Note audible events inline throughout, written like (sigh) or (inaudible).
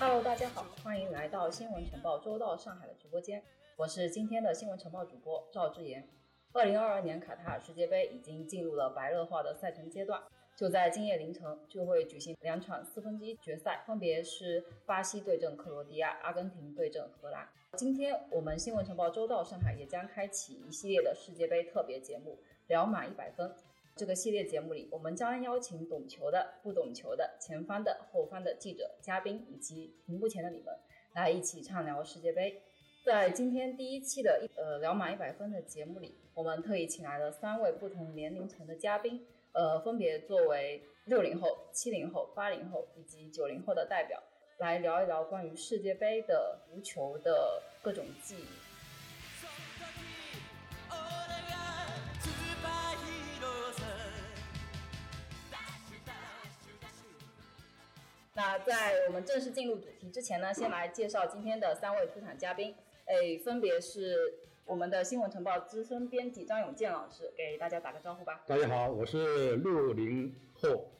Hello，大家好，欢迎来到新闻晨报周到上海的直播间，我是今天的新闻晨报主播赵志言。二零二二年卡塔尔世界杯已经进入了白热化的赛程阶段，就在今夜凌晨就会举行两场四分之一决赛，分别是巴西对阵克罗地亚，阿根廷对阵荷兰。今天我们新闻晨报周到上海也将开启一系列的世界杯特别节目，聊满一百分。这个系列节目里，我们将邀请懂球的、不懂球的、前方的、后方的记者、嘉宾以及屏幕前的你们，来一起畅聊世界杯。在今天第一期的呃聊满一百分的节目里，我们特意请来了三位不同年龄层的嘉宾，呃，分别作为六零后、七零后、八零后以及九零后的代表，来聊一聊关于世界杯的足球的各种记忆。那在我们正式进入主题之前呢，先来介绍今天的三位出场嘉宾，哎，分别是我们的新闻晨报资深编辑张永健老师，给大家打个招呼吧。大家好，我是六零后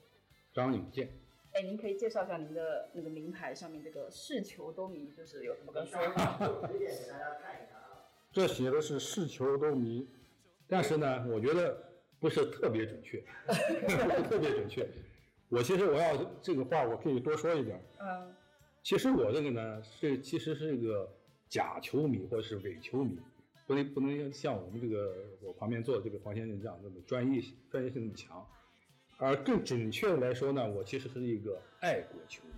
张永健。哎，您可以介绍一下您的那个名牌上面这个“世球都迷”就是有什么个说法？推荐给大家看一看啊。这写的是世球都迷，但是呢，我觉得不是特别准确，(laughs) 不是特别准确。我其实我要这个话，我可以多说一点。嗯，其实我这个呢，是其实是一个假球迷或者是伪球迷，不能不能像我们这个我旁边坐的这个黄先生这样那么专业专业性那么强。而更准确的来说呢，我其实是一个爱国球迷。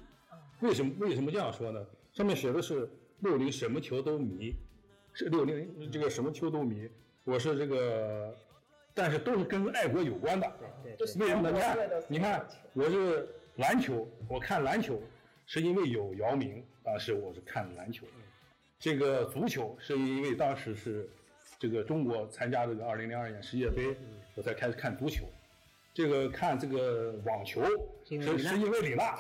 为什么为什么这样说呢？上面写的是六零什么球都迷，是六零这个什么球都迷。我是这个，但是都是跟爱国有关的。对就是为什么呢？你看我是篮球，我看篮球是因为有姚明，当时我是看篮球。这个足球是因为当时是这个中国参加这个二零零二年世界杯，我才开始看足球。这个看这个网球是因为李娜是是因为李娜，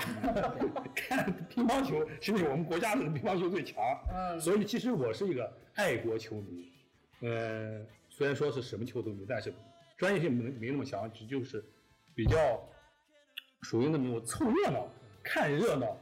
(laughs) 看乒乓球是因为我们国家的乒乓球最强。嗯所以其实我是一个爱国球迷。呃，虽然说是什么球都迷，但是专业性没没那么强，只就是比较属于那种凑热闹、看热闹，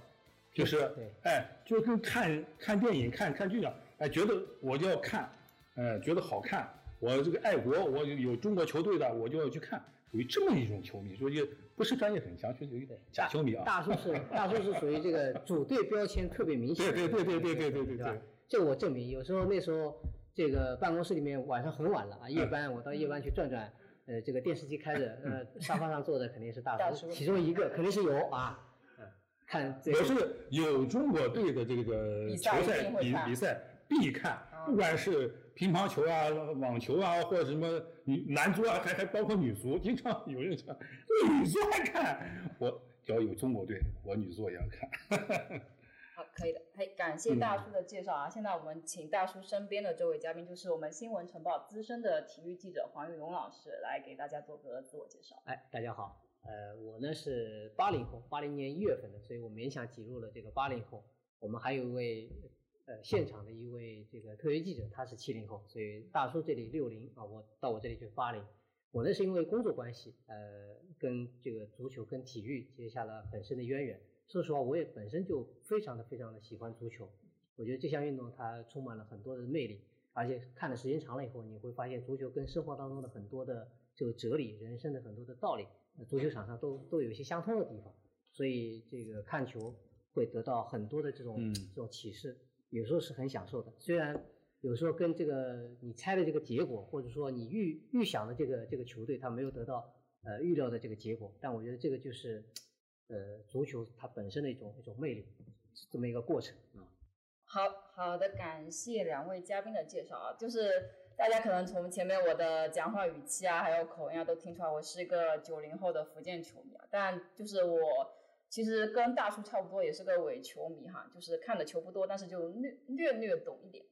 就是哎，就跟看看电影、看看剧一样，哎，觉得我就要看，呃，觉得好看，我这个爱国，我有有中国球队的，我就要去看，属于这么一种球迷，所以不是专业很强，就是有一点假球迷啊。大叔是大叔是属于这个组队标签特别明显对的。对对对对对对对对。这我证明，有时候那时候这个办公室里面晚上很晚了啊，夜班我到夜班去转转，呃，这个电视机开着，呃，(laughs) 沙发上坐的肯定是大大叔叔，其中一个肯定是有啊，嗯，看这个我是有中国队的这个球赛比比赛必看，不管是乒乓球啊、网球啊，或者什么女男足啊，还还包括女足，经常有人说女足还看，我只要有中国队，我女足也要看。好，可以的。嘿，感谢大叔的介绍啊！现在我们请大叔身边的这位嘉宾，就是我们新闻晨报资深的体育记者黄玉龙老师，来给大家做个自我介绍。哎，大家好，呃，我呢是八零后，八零年一月份的，所以我勉强挤入了这个八零后。我们还有一位呃现场的一位这个特约记者，他是七零后，所以大叔这里六零啊，我到我这里就是八零。我呢是因为工作关系，呃，跟这个足球跟体育结下了很深的渊源。说实话，我也本身就非常的非常的喜欢足球，我觉得这项运动它充满了很多的魅力，而且看的时间长了以后，你会发现足球跟生活当中的很多的这个哲理、人生的很多的道理，呃足球场上都都有一些相通的地方，所以这个看球会得到很多的这种、嗯这种启示，有时候是很享受的。虽然有时候跟这个你猜的这个结果，或者说你预预想的这个这个球队，他没有得到呃预料的这个结果，但我觉得这个就是呃足球它本身的一种一种魅力，是这么一个过程啊。好好的，感谢两位嘉宾的介绍啊，就是大家可能从前面我的讲话语气啊，还有口音啊，都听出来我是一个九零后的福建球迷啊。但就是我其实跟大叔差不多，也是个伪球迷哈，就是看的球不多，但是就略略略懂一点。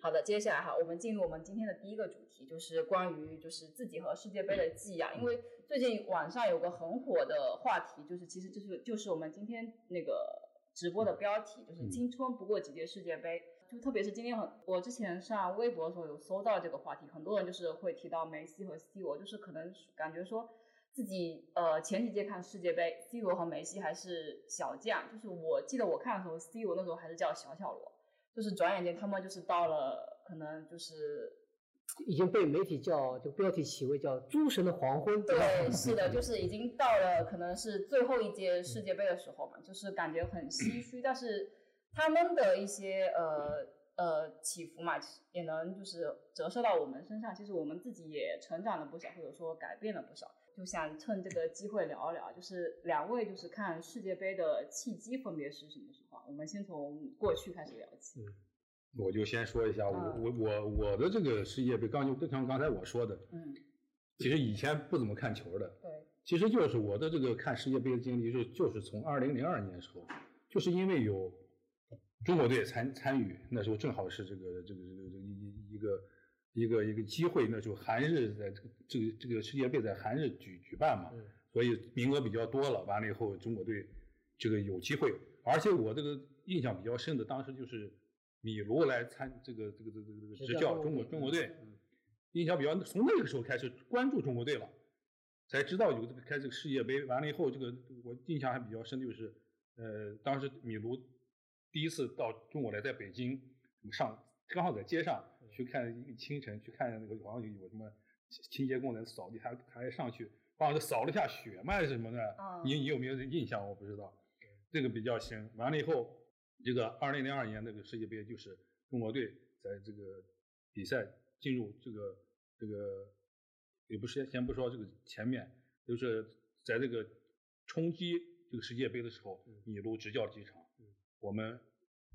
好的，接下来哈，我们进入我们今天的第一个主题，就是关于就是自己和世界杯的记忆啊。因为最近网上有个很火的话题，就是其实就是就是我们今天那个直播的标题，就是“青春不过几届世界杯”。就特别是今天很，我之前上微博的时候有搜到这个话题，很多人就是会提到梅西和 C 罗，就是可能感觉说自己呃前几届看世界杯，C 罗和梅西还是小将，就是我记得我看的时候，C 罗那时候还是叫小小罗，就是转眼间他们就是到了可能就是已经被媒体叫就标题起为叫“诸神的黄昏”。对，是的，(laughs) 就是已经到了可能是最后一届世界杯的时候嘛，就是感觉很唏嘘，但是他们的一些呃呃起伏嘛，也能就是折射到我们身上。其实我们自己也成长了不少，或者说改变了不少。就想趁这个机会聊一聊，就是两位就是看世界杯的契机分别是什么时候啊？我们先从过去开始聊起。嗯我就先说一下，我嗯我我我的这个世界杯，刚就就像刚才我说的，嗯，其实以前不怎么看球的，对，其实就是我的这个看世界杯的经历是，就是从二零零二年的时候，就是因为有中国队参参与，那时候正好是这个这个这个这个一一个一个一个机会，那时候韩日在这个这个这个世界杯在韩日举举办嘛，嗯所以名额比较多了，完了以后中国队这个有机会，而且我这个印象比较深的，当时就是米卢来参这个这个这个这个执执教中国中国队印象比较，从那个时候开始关注中国队了，才知道有这个开这个世界杯。完了以后，这个我印象还比较深，就是呃，当时米卢第一次到中国来，在北京上，刚好在街上去看一个清晨，去看那个好像有有什么清洁工人扫地，他他还上去帮着扫了一下雪嘛什么的。嗯你你有没有印象？我不知道，这个比较行。完了以后，这个二零零二年那个世界杯，就是中国队在这个比赛进入这个这个，也不是先不说这个前面，就是在这个冲击这个世界杯的时候，米卢执教几场，我们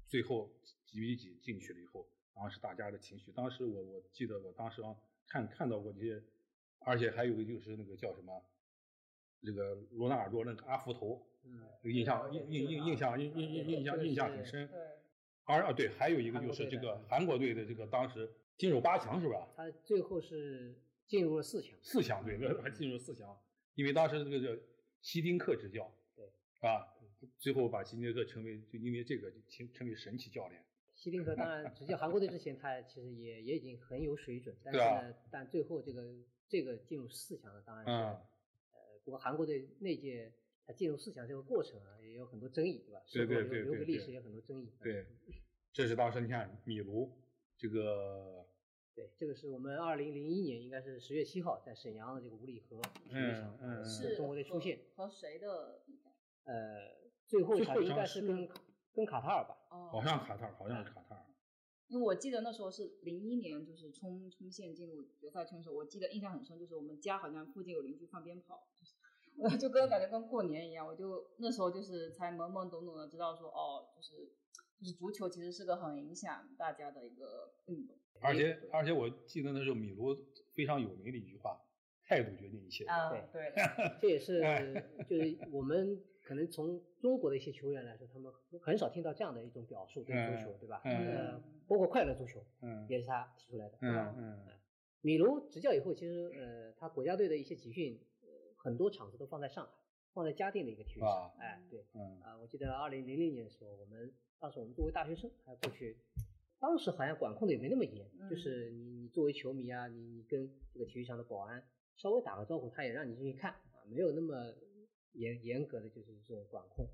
最后几比几进去了以后，当时大家的情绪，当时我我记得我当时啊看看到过这些，而且还有一个就是那个叫什么，这个罗纳尔多那个阿福头，印象印印印印象印印印印象印象很深。对，而啊对，还有一个就是这个韩国队的这个当时进入八强是吧？他最后是进入了四强。四强对，那还进入四强，因为当时这个叫希丁克执教，对啊，最后把希丁克成为就因为这个就成成为神奇教练。希丁克当然执教韩国队之前，他其实也也已经很有水准，但是呢，但最后这个这个进入四强的当然是，嗯呃，不过韩国队那届他进入四强这个过程啊，也有很多争议，对吧？对对对对对留留给历史也有很多争议。对，(laughs) 这是当时你看米卢这个对，这个是我们二零零一年应该是十月七号在沈阳的这个五里河体育场，嗯嗯呃是中国队出现，和和谁的比赛？呃，最后一他应该场是是跟跟卡塔尔吧，哦，好像卡塔尔，好像是卡塔尔。因为我记得那时候是零一年，就是冲冲线进入决赛圈的时候，我记得印象很深，就是我们家好像附近有邻居放鞭炮，就是我 (laughs) 就跟感觉跟过年一样，我就那时候就是才懵懵懂懂的知道说，哦，就是就是足球其实是个很影响大家的一个运动。而且而且我记得那时候米卢非常有名的一句话：“态度决定一切。啊，对对，(laughs) 这也是哎就是我们可能从中国的一些球员来说，他们很少听到这样的一种表述对足球，对吧？嗯呃，包括快乐足球嗯也是他提出来的，对吧？嗯嗯米卢执教以后，其实呃，他国家队的一些集训，呃，很多场子都放在上海，放在嘉定的一个体育场啊。哎，对，嗯啊，我记得二零零零年的时候，我们当时我们作为大学生还过去，当时好像管控的也没那么严，嗯就是你你作为球迷啊，你你跟这个体育场的保安稍微打个招呼，他也让你进去看啊，没有那么严严格的就是这种管控。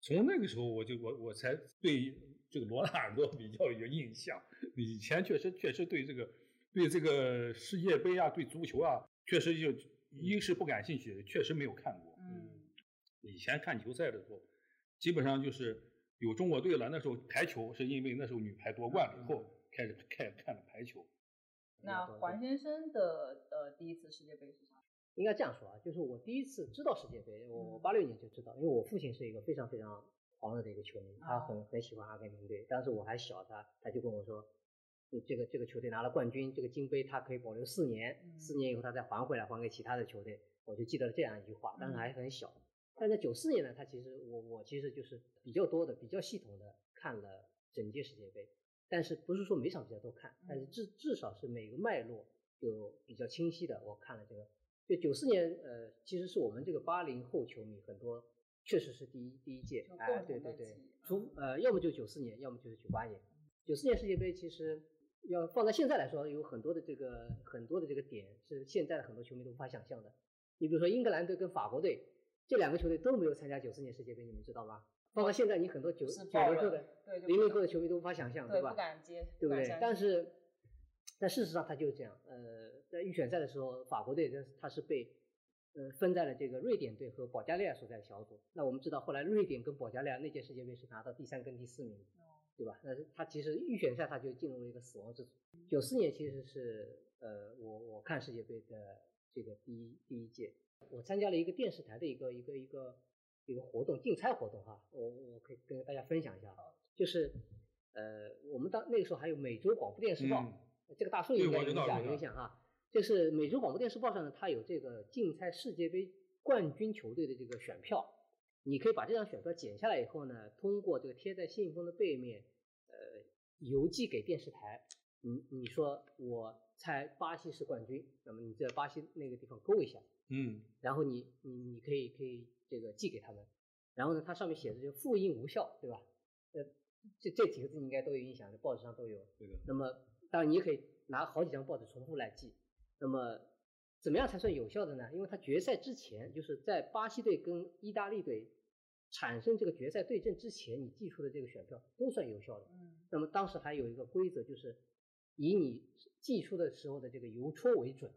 从那个时候我就我我才对这个罗纳尔多比较有印象。以前确实确实对这个对这个世界杯啊，对足球啊，确实就一是不感兴趣，确实没有看过。嗯，以前看球赛的时候，基本上就是有中国队了。那时候排球是因为那时候女排夺冠了以后，开始看看了排球。那黄先生的呃第一次世界杯是啥？应该这样说啊，就是我第一次知道世界杯，我我嗯八六年就知道，因为我父亲是一个非常非常狂热的一个球迷，他啊很很喜欢阿根廷队。当时我还小，他他就跟我说，就这个这个球队拿了冠军，这个金杯他可以保留四年，嗯四年以后他再还回来还给其他的球队。我就记得这样一句话，当时嗯还很小。但在九四年呢，他其实我我其实就是比较多的、比较系统的看了整届世界杯，但是不是说每场比赛都看，但是嗯至至少是每个脉络就比较清晰的，我看了这个。就九四年，呃，其实是我们这个八零后球迷很多确实是第一第一届就，哎，共对对对同的记忆，除呃，要么就九四年，要么就是九八年。九四年世界杯其实要放在现在来说，有很多的这个很多的这个点是现在的很多球迷都无法想象的。你比如说英格兰队跟法国队这两个球队都没有参加九四年世界杯，你们知道吗？包括现在，你很多九是九零后的、零零后的球迷都无法想象，对吧？不敢接，对不对？但是，但事实上他就是这样。呃，在预选赛的时候，法国队它它是被呃分在了这个瑞典队和保加利亚所在的小组。那我们知道，后来瑞典跟保加利亚那届世界杯是拿到第三跟第四名，对吧？那是它其实预选赛他就进入了一个死亡之组。九四年其实是呃我我看世界杯的这个第一第一届，我参加了一个电视台的一个一个一个一个活动竞猜活动哈，我我可以跟大家分享一下，就是呃我们当那个时候还有美洲广播电视报。嗯这个大叔应该对我知道有印象，知道有印象哈。就是美洲广播电视报上呢，它有这个竞猜世界杯冠军球队的这个选票，你可以把这张选票剪下来以后呢，通过这个贴在信封的背面，呃，邮寄给电视台。你你说我猜巴西是冠军，那么你在巴西那个地方勾一下，嗯然后你你你可以可以这个寄给他们，然后呢，它上面写着就复印无效，对吧？呃，这这几个字你应该都有印象，报纸上都有。对的，那么当然你也可以拿好几张报纸重复来记。那么怎么样才算有效的呢？因为它决赛之前，就是在巴西队跟意大利队产生这个决赛对阵之前，你寄出的这个选票都算有效的。嗯那么当时还有一个规则，就是以你寄出的时候的这个邮戳为准。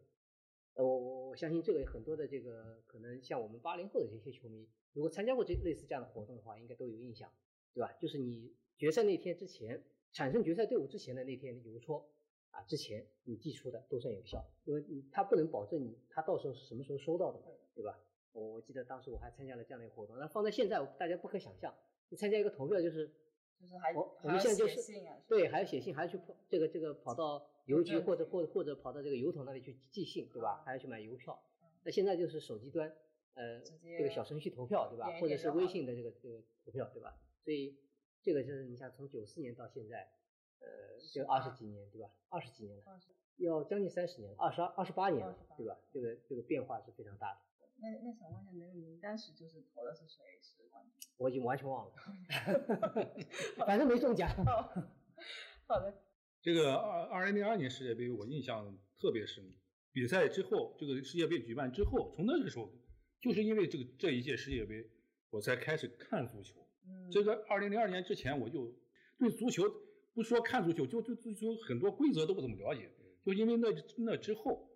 呃，我我我相信这个很多的这个可能像我们八零后的这些球迷，如果参加过这类似这样的活动的话，应该都有印象，对吧？就是你决赛那天之前产生决赛队伍之前的那天的邮戳啊，之前你寄出的都算有效，因为你他不能保证你他到时候是什么时候收到的嘛，对吧？我我记得当时我还参加了这样的一个活动，那放在现在大家不可想象，你参加一个投票就是就是还我我们现在就是写信啊，对，还要写信，还要去跑这个这个跑到邮局邮政或者或或者跑到这个邮筒那里去寄信，对吧嗯？还要去买邮票。那现在就是手机端，呃，这个小程序投票，对吧或者是微信的这个这个投票，对吧？所以这个就是你想从九四年到现在，呃，这二十几年，对吧？二十几年了，要将近三十年了，二十二二十八年了，对吧？这个这个变化是非常大的，那那想问一下，那个名单时就是投的是谁是冠军？我已经完全忘了，(laughs) (laughs) 反正没中奖。哦，(laughs) 好的，这个二二零零二年世界杯我印象特别深。比赛之后，这个世界杯举办之后，从那个时候，就是因为这个这一届世界杯，我才开始看足球。嗯，这个二零零二年之前，我就对足球不说看足球，就对足球很多规则都不怎么了解。就因为那那之后，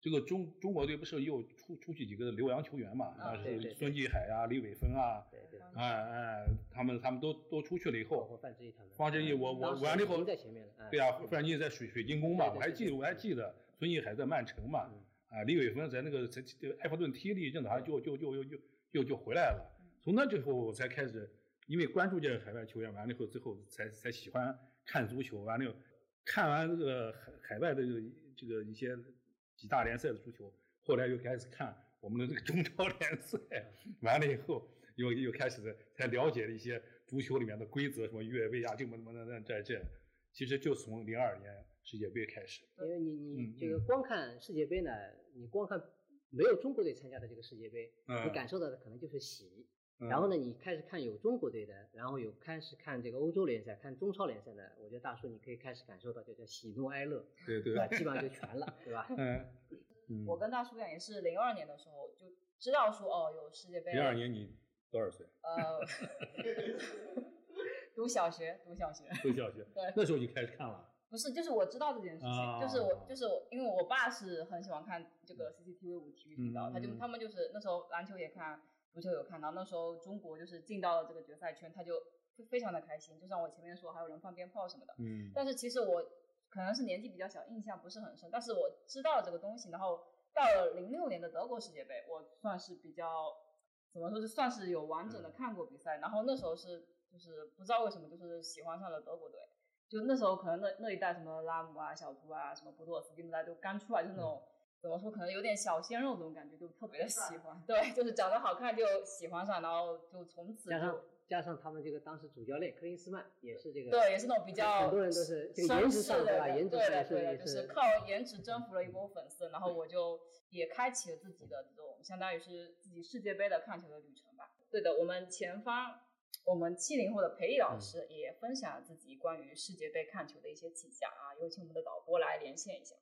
这个中中国队不是又出出去几个留洋球员嘛？啊是孙继海啊、李伟峰啊，对对，哎哎，他们他们都都出去了以后，范志毅他们，方志毅我我完了以后，在前面了，哎对啊，范志毅在水水晶宫嘛，我还记得我还记得孙继海在曼城嘛，嗯啊，李伟峰在那个在在埃弗顿踢了一阵子，就就就就就就就回来了。嗯从那之后，我才开始因为关注这个海外球员，完了以后之后才才喜欢看足球。完了，看完这个海海外的这个这个一些几大联赛的足球，后来又开始看我们的这个中超联赛。完了以后，又又开始才了解了一些足球里面的规则，什么越位啊，这么怎么那这这。其实就从零二年世界杯开始。因为你你嗯这个光看世界杯呢，你光看没有中国队参加的这个世界杯，嗯你感受到的可能就是喜。嗯然后呢，你开始看有中国队的，然后有开始看这个欧洲联赛、看中超联赛的，我觉得大叔你可以开始感受到这叫喜怒哀乐，对对对吧？(laughs) 基本上就全了，对吧？(laughs) 嗯嗯。我跟大叔一样，也是零二年的时候就知道说哦有世界杯。零二年你多少岁？呃，(laughs) 读小学，读小学。读小学。对那时候就开始看了。不是，就是我知道这件事情，啊就是我，就是我，因为我爸是很喜欢看这个 CCTV 五体育频道，嗯他就他们就是那时候篮球也看，足球有看，到那时候中国就是进到了这个决赛圈，他就非非常的开心，就像我前面说，还有人放鞭炮什么的。嗯但是其实我可能是年纪比较小，印象不是很深，但是我知道这个东西，然后到了零六年的德国世界杯，我算是比较怎么说，就算是有完整的看过比赛，然后那时候是就是不知道为什么就是喜欢上了德国队，就那时候可能那那一代什么拉姆啊、小图啊、什么博多尔斯基那代都刚出来，就是那种。怎么说？可能有点小鲜肉那种感觉，就特别的喜欢。对，就是长得好看就喜欢上，然后就从此加上加上他们这个当时主教练克林斯曼也是这个，对，也是那种比较很多人都是这个绅颜值上对吧？颜值对上也是靠颜值征服了一波粉丝，然后我就也开启了自己的这种相当于是自己世界杯的看球的旅程吧。对的，我们前方我们七零后的裴毅老师也分享了自己关于世界杯看球的一些迹象啊，有请我们的导播来连线一下。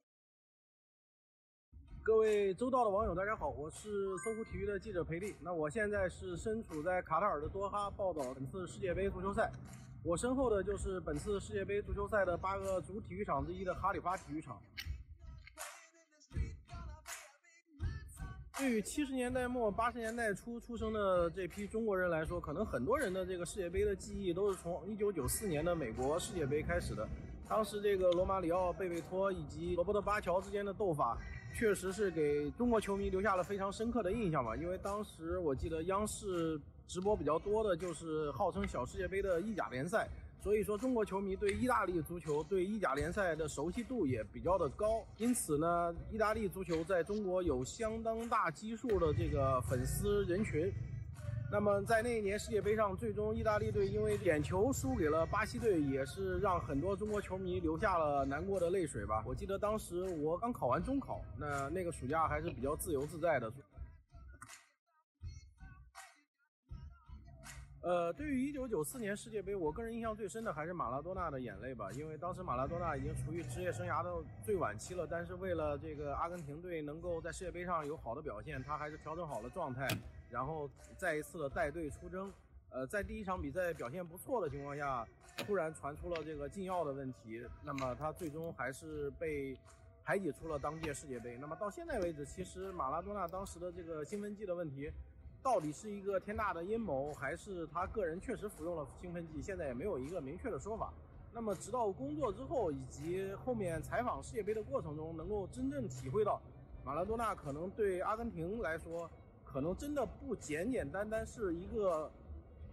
各位周到的网友，大家好，我是搜狐体育的记者裴力。那我现在是身处在卡塔尔的多哈，报道本次世界杯足球赛。我身后的就是本次世界杯足球赛的八个主体育场之一的哈里发体育场。对于七十年代末八十年代初出生的这批中国人来说，可能很多人的这个世界杯的记忆都是从一九九四年的美国世界杯开始的。当时这个罗马里奥、贝贝托以及罗伯特巴乔之间的斗法，确实是给中国球迷留下了非常深刻的印象吧。因为当时我记得央视直播比较多的就是号称小世界杯的意甲联赛。所以说，中国球迷对意大利足球、对意甲联赛的熟悉度也比较的高，因此呢，意大利足球在中国有相当大基数的这个粉丝人群。那么，在那一年世界杯上，最终意大利队因为点球输给了巴西队，也是让很多中国球迷流下了难过的泪水吧。我记得当时我刚考完中考，那那个暑假还是比较自由自在的。呃，对于一九九四年世界杯，我个人印象最深的还是马拉多纳的眼泪吧，因为当时马拉多纳已经处于职业生涯的最晚期了，但是为了这个阿根廷队能够在世界杯上有好的表现，他还是调整好了状态，然后再一次的带队出征。呃，在第一场比赛表现不错的情况下，突然传出了这个禁药的问题，那么他最终还是被排挤出了当届世界杯。那么到现在为止，其实马拉多纳当时的这个兴奋剂的问题。到底是一个天大的阴谋，还是他个人确实服用了兴奋剂？现在也没有一个明确的说法。那么，直到工作之后，以及后面采访世界杯的过程中，能够真正体会到，马拉多纳可能对阿根廷来说，可能真的不简简单单是一个，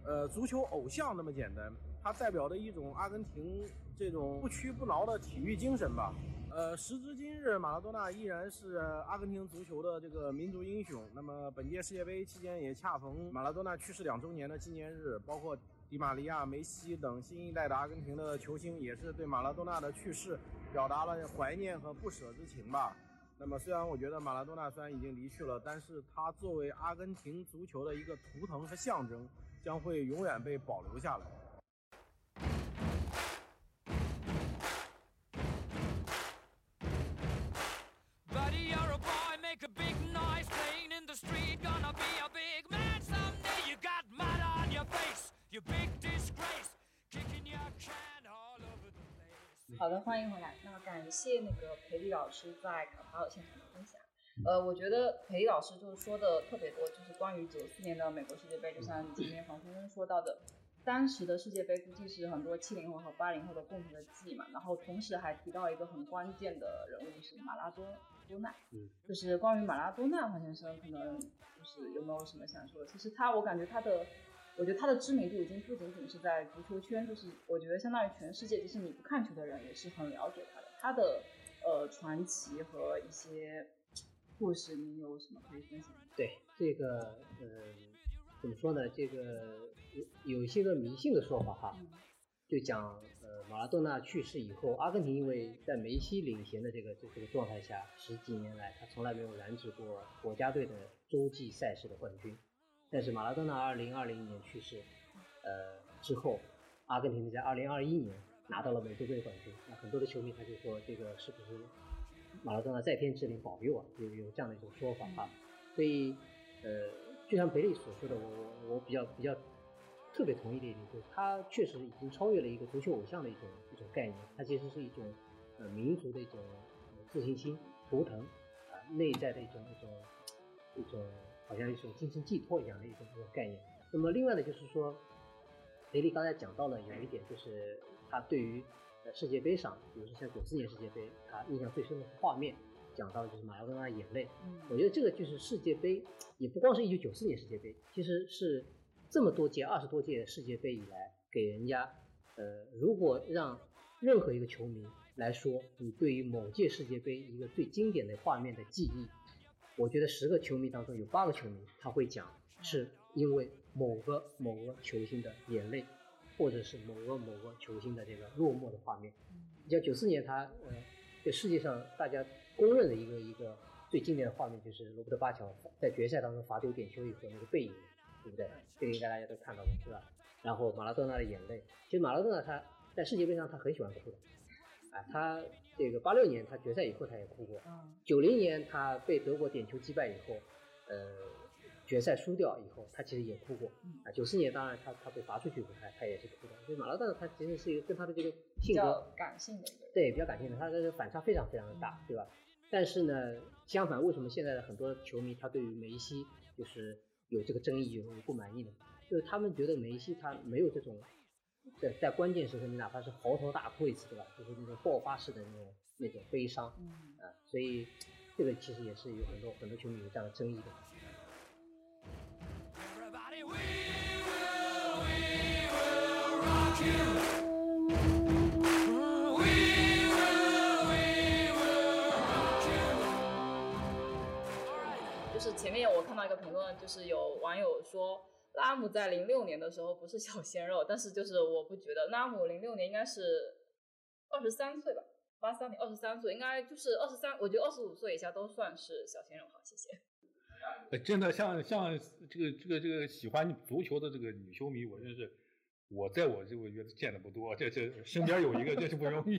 呃，足球偶像那么简单。他代表的一种阿根廷这种不屈不挠的体育精神吧。呃，时至今日，马拉多纳依然是阿根廷足球的这个民族英雄。那么，本届世界杯期间也恰逢马拉多纳去世两周年的纪念日，包括迪玛利亚、梅西等新一代的阿根廷的球星，也是对马拉多纳的去世表达了怀念和不舍之情吧。那么，虽然我觉得马拉多纳虽然已经离去了，但是他作为阿根廷足球的一个图腾和象征，将会永远被保留下来。好的，欢迎回来。那感谢那个裴丽老师在卡塔尔现场的分享。呃，我觉得裴丽老师就是说的特别多，就是关于九四年的美国世界杯，就像今天黄先生说到的，当时的世界杯估计是很多七零后和八零后的共同的记忆嘛。然后同时还提到一个很关键的人物是马拉多多纳，嗯，就是关于马拉多纳黄先生可能就是有没有什么想说的？其实他，我感觉他的。我觉得他的知名度已经不仅仅是在足球圈，就是我觉得相当于全世界，就是你不看球的人也是很了解他的。他的呃传奇和一些故事，你有什么可以分享？对这个呃怎么说呢？这个有有一些个迷信的说法哈，就讲呃马拉多纳去世以后，阿根廷因为在梅西领衔的这个这个状态下，十几年来他从来没有染指过国家队的洲际赛事的冠军。但是马拉多纳二零二零年去世，呃之后，阿根廷在二零二一年拿到了美洲杯冠军。那很多的球迷他就说，这个是不是马拉多纳在天之灵保佑啊？有有这样的一种说法哈。所以，呃，就像培利所说的，我我我比较比较特别同意的一点，就是他确实已经超越了一个足球偶像的一种一种概念，它其实是一种呃民族的一种自信心图腾啊，内在的一种一种一种。好像一种精神寄托一样的一种一种概念。那么另外呢，就是说，雷利刚才讲到了有一点，就是他对于呃世界杯上，比如说像九四年世界杯，他印象最深的画面，讲到的就是马拉多纳的眼泪。嗯，我觉得这个就是世界杯，也不光是一九九四年世界杯，其实是这么多届二十多届世界杯以来，给人家呃，如果让任何一个球迷来说，你对于某届世界杯一个最经典的画面的记忆。我觉得十个球迷当中有八个球迷他会讲，是因为某个某个球星的眼泪，或者是某个某个球星的这个落寞的画面。你像九四年他呃，这世界上大家公认的一个一个最经典的画面就是罗伯特巴乔在决赛当中罚丢点球以后那个背影，对不对？这个应该大家都看到了，是吧？然后马拉多纳的眼泪，其实马拉多纳他在世界杯上他很喜欢哭的，啊，他这个八六年他决赛以后他也哭过，嗯九零年他被德国点球击败以后，呃，决赛输掉以后，他其实也哭过嗯啊。九四年当然他他被罚出去以后，他他也是哭的。所以马拉多纳他其实是一个跟他的这个性格较感性的一个人。对比较感性的，他的这个反差非常非常的大，对吧？但是呢，相反，为什么现在的很多球迷他对于梅西就是有这个争议、有不满意的？就是他们觉得梅西他没有这种在在关键时刻你哪怕是嚎啕大哭一次，对吧？就是那种爆发式的那种那种悲伤嗯，啊，所以这个其实也是有很多很多球迷有这样的争议的。前面我看到一个评论，就是有网友说拉姆在零六年的时候不是小鲜肉，但是就是我不觉得拉姆零六年应该是二十三岁吧，八三年二十三岁，应该就是二十三，我觉得二十五岁以下都算是小鲜肉。好，谢谢。呃真的像像这个这个这个喜欢足球的这个女球迷，我真是我在我这我觉得见的不多，这这身边有一个这是不容易。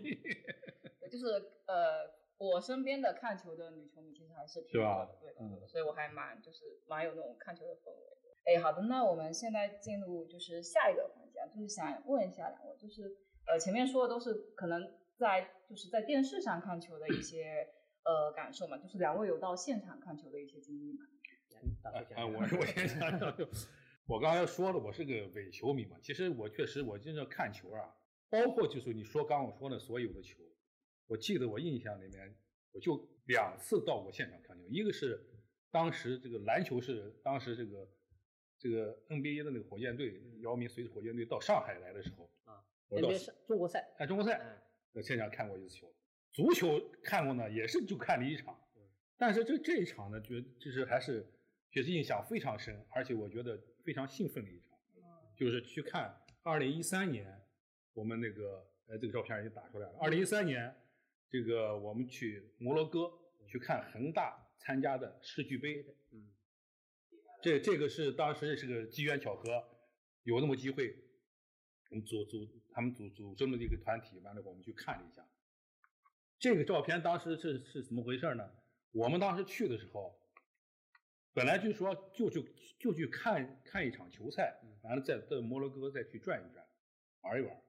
(laughs) 就是呃，我身边的看球的女球迷其实还是挺多的，对，嗯所以我还蛮就是蛮有那种看球的氛围的。哎，好的，那我们现在进入就是下一个环节啊，就是想问一下两位，就是呃前面说的都是可能在就是在电视上看球的一些呃感受嘛，就是两位有到现场看球的一些经历吗？啊，我我先讲讲，就我刚才说了，我是个伪球迷嘛。其实我确实，我真正看球啊，包括就是你说刚我说的所有的球，我记得我印象里面，我就两次到过现场看球，一个是当时这个篮球是当时这个这个 NBA 的那个火箭队，姚明随着火箭队到上海来的时候啊，我到 NBA 中国赛，看中国赛，嗯在现场看过一次球，足球看过呢，也是就看了一场，但是这这一场呢，觉就是还是确实印象非常深，而且我觉得非常兴奋的一场，就是去看二零一三年我们那个呃这个照片已经打出来了，二零一三年这个我们去摩洛哥去看恒大参加的世俱杯，嗯，这这个是当时是个机缘巧合，有那么机会，我们组组他们组组这么一个团体，完了我们去看了一下。这个照片当时是是怎么回事呢？我们当时去的时候，本来就说就去就去看看一场球赛，完了再到摩洛哥再去转一转，玩一玩。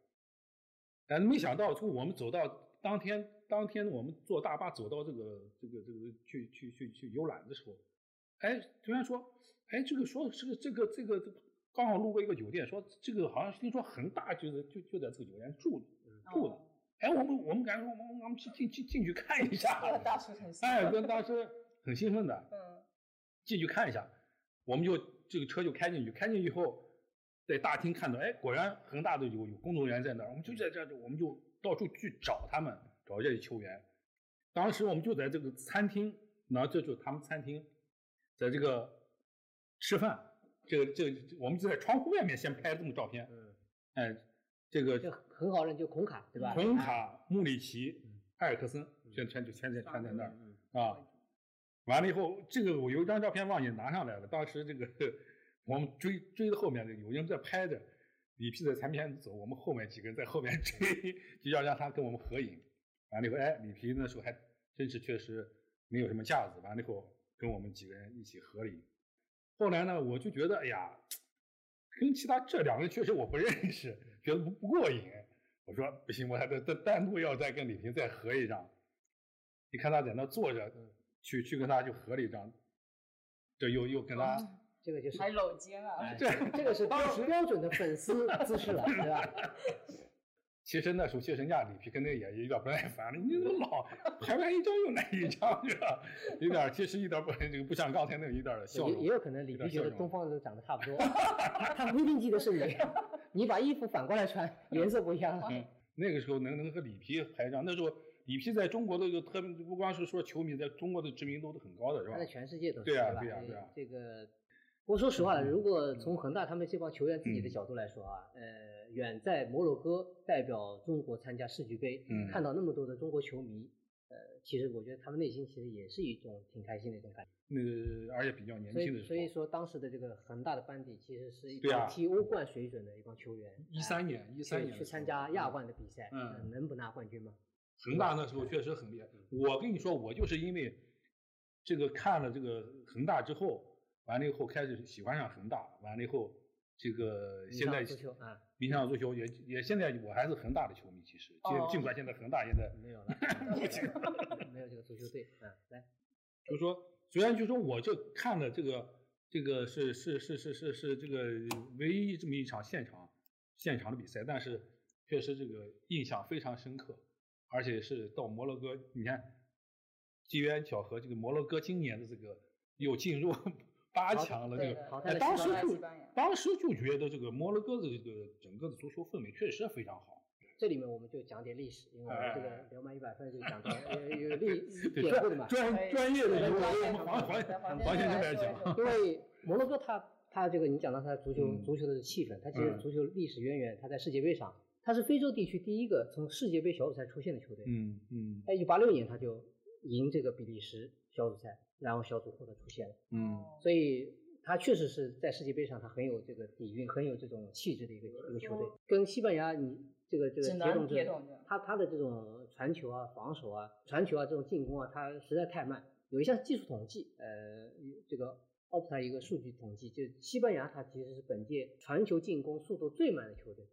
但没想到，从我们走到当天当天我们坐大巴走到这个这个这个去去去去游览的时候，哎，突然说，哎，这个说这个这个这个刚好路过一个酒店，说这个好像听说恒大就是就就在这个酒店住住的。哎，我们我们赶紧说，我们我们去进进进去看一下。哎，奋跟当时很兴奋的，(laughs) 嗯进去看一下，我们就这个车就开进去，开进去以后，在大厅看到，哎，果然恒大的有有工作人员在那儿，我们就在这儿，我们就到处去找他们，找这些球员。当时我们就在这个餐厅，那这就是他们餐厅，在这个吃饭，这个这个我们就在窗户外面先拍了这么照片，嗯，哎，这个就很好认，就孔卡对吧？孔卡、穆里奇、埃尔克森，全全就全在全在那儿。嗯啊，完了以后，这个我有一张照片忘记拿上来了。当时这个 (laughs) 我们追追到后面，有人在拍着，里皮在前面走，我们后面几个人在后面 (laughs) 追，就要让他跟我们合影。完了以后，哎，李皮那时候还真是确实没有什么架子，完了以后跟我们几个人一起合影。后来呢，我就觉得，哎呀，跟其他这两个人确实我不认识，觉得不不过瘾。我说不行，我还得单单独要再跟李平再合一张。你看他在那坐着，去去跟他就合了一张，这又又跟他，这个就是还搂肩啊，哎这这个是当时标准的粉丝姿势了，对吧？(laughs) 其实那时候其实人家李皮跟那也有点不耐烦了，你怎么老拍完一张又来一张，是吧？有点其实一点不这个不像刚才那个一点的笑容也也。有可能里皮觉得东方人都长得差不多，(laughs) 他他不一定记得是你，(laughs) 你把衣服反过来穿，颜色不一样了。(laughs) 嗯，那个时候能能和里皮拍一张，那时候里皮在中国的就特别不光是说球迷，在中国的知名度都很高的，是吧他在？全世界都是对啊？对啊对啊这个，不过说实话，如果从恒大他们这帮球员自己的嗯角度来说啊，呃，远在摩洛哥代表中国参加世俱杯，嗯看到那么多的中国球迷，呃，其实我觉得他们内心其实也是一种挺开心的一种感觉。那个而且比较年轻的时候，以所以说当时的这个恒大的班底其实是一对啊帮踢欧冠水准的一帮球员，一三年一三年去参加亚冠的比赛，嗯呃能不拿冠军吗？恒大那时候确实很厉害。我跟你说，我就是因为这个看了这个恒大之后，完了以后开始喜欢上恒大，完了以后这个现在上足球啊，迷上足球也也现在我还是恒大的球迷，其实尽哦尽管现在恒大现在没有了，没有这个 (laughs) 足球队啊，来，就说，虽然就说我这看了这个这个是是是是是是这个唯一这么一场现场现场的比赛，但是确实这个印象非常深刻，而且是到摩洛哥，你看机缘巧合，这个摩洛哥今年的这个又进入 (laughs) 八强了，这个当时就当时就觉得这个摩洛哥的这个整个的足球氛围确实非常好。这里面我们就讲点历史，因为我们这个哎聊满一百分就讲到 (laughs) 有有历典故的嘛。专专业的由我们黄黄对黄黄先生来讲说因为摩洛哥它它这个你讲到它足球、嗯足球的气氛，它其实嗯足球历史渊源，它在世界杯上，它是非洲地区第一个从世界杯小组赛出现的球队。嗯嗯在一九八六年，他就赢这个比利时小组赛，然后小组获得出线了。嗯所以他确实是在世界杯上，他很有这个底蕴，很有这种气质的一个一个球队。跟西班牙，你这个这个他他的这种传球啊、防守啊、传球啊这种进攻啊，他实在太慢。有一项技术统计，呃，这个奥普塔一个数据统计，就是西班牙它其实是本届传球进攻速度最慢的球队，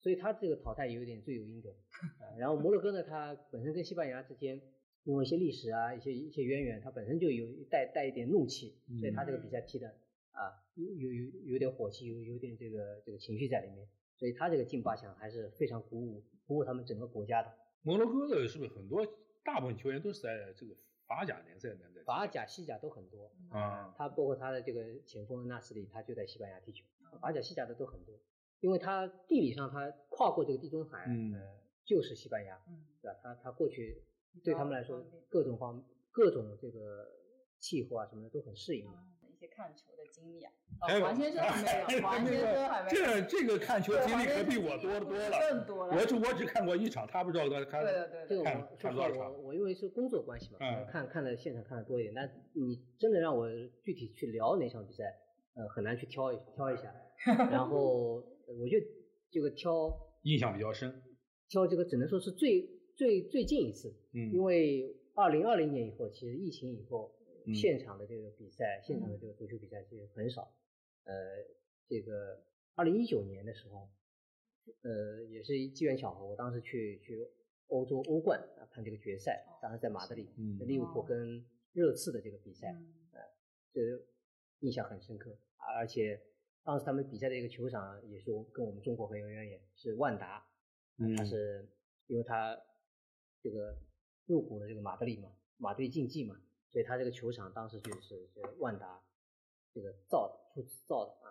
所以他这个淘汰有点罪有应得。(laughs) 呃然后摩洛哥呢，它本身跟西班牙之间因为一些历史啊、一些一些渊源，他本身就有带带一点怒气，所以他这个比赛踢的啊有有有有点火气，有有点这个这个情绪在里面，所以他这个进八强还是非常鼓舞鼓舞他们整个国家的。摩洛哥的是不是很多大部分球员都是在这个法甲联赛里面在踢法甲、西甲都很多，啊？他包括他的这个前锋恩纳斯里，他就在西班牙踢球，法甲、西甲的都很多，因为他地理上他跨过这个地中海，嗯呃，就是西班牙，嗯，对吧？他他过去对他们来说，各种方各种这个气候啊什么的都很适应的。一些看球的经历啊。黄先生还没有，(laughs) 黄先生还没有。这这个看球经历可比我多得多了。更多了。我只我只看过一场，他不知道他看对对对。这个看看多少场我我因为是工作关系嘛，嗯看看的现场看的多一点。那你真的让我具体去聊哪场比赛，呃，很难去挑一挑一下。(laughs) 然后呃我就这个挑印象比较深。挑这个只能说是最最最近一次，嗯。因为二零二零年以后，其实疫情以后，嗯。现场的这个比赛，现场的这个足球比赛其实很少。呃，这个二零一九年的时候，呃，也是机缘巧合，我当时去去欧洲欧冠啊看这个决赛，当时在马德里，嗯。利物浦跟热刺的这个比赛，呃这印象很深刻，啊而且当时他们比赛的一个球场也是跟我们中国很有渊源，是万达，嗯。它是因为它这个入股了这个马德里嘛，马德里竞技嘛，所以他这个球场当时就是这个万达这个造的，出资造的啊，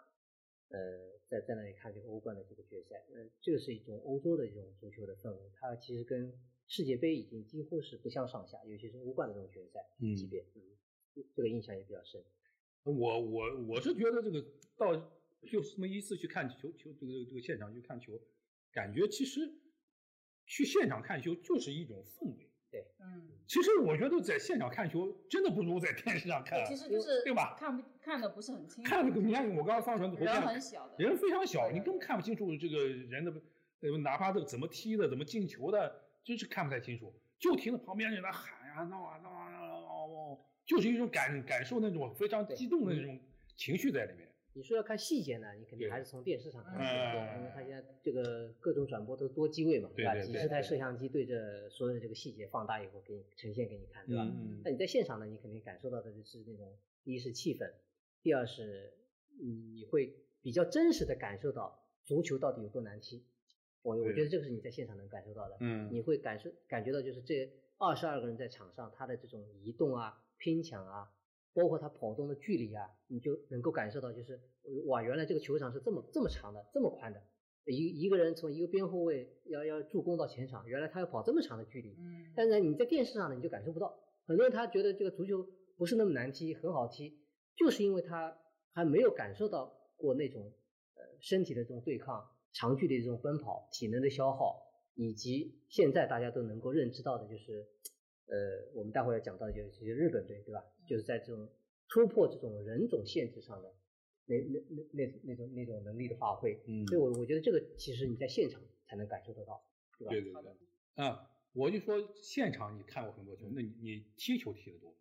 呃，在在那里看这个欧冠的这个决赛，呃，这个是一种欧洲的这种足球的氛围，它其实跟世界杯已经几乎是不相上下，尤其是欧冠的这种决赛嗯级别，嗯，这个印象也比较深。我我我是觉得这个到就这么一次去看球球这个这个现场去看球，感觉其实去现场看球就是一种氛围。对嗯，其实我觉得在现场看球真的不如在电视上看，，其实就是对吧看不看的不是很清楚，看那个你看我刚刚放传图人片，很小的，人非常小，你对对对根本看不清楚这个人的，呃，哪怕这个怎么踢的，怎么进球的，真是看不太清楚。就听着旁边人在喊呀、闹啊、闹啊、闹啊、闹啊，就是一种感感受那种非常激动的那种情绪在里面。你说要看细节呢，你肯定还是从电视上看嗯比较多，因为它现在这个各种转播都多机位嘛，对对对几十台摄像机对着所有的这个细节放大以后，给你呈现给你看，对吧？嗯那你在现场呢，你肯定感受到的就是那种，第一是气氛，第二是你会比较真实的感受到足球到底有多难踢。我我觉得这个是你在现场能感受到的，嗯。你会感受感觉到就是这二十二个人在场上，他的这种移动啊、拼抢啊，包括他跑动的距离啊，你就能够感受到，就是哇，原来这个球场是这么这么长的，这么宽的。一一个人从一个边后卫要要助攻到前场，原来他要跑这么长的距离。嗯，但是你在电视上呢，你就感受不到。很多人他觉得这个足球不是那么难踢，很好踢，就是因为他还没有感受到过那种呃身体的这种对抗、长距离的这种奔跑、体能的消耗，以及现在大家都能够认知到的就是，呃，我们待会儿要讲到的就是日本队，对吧？就是在这种突破这种人种限制上的那那那那那种那种能力的发挥。嗯所以我我觉得这个其实你在现场才能感受得到，对吧？对对对，啊，我就说现场你看过很多球，那你你踢球踢得多？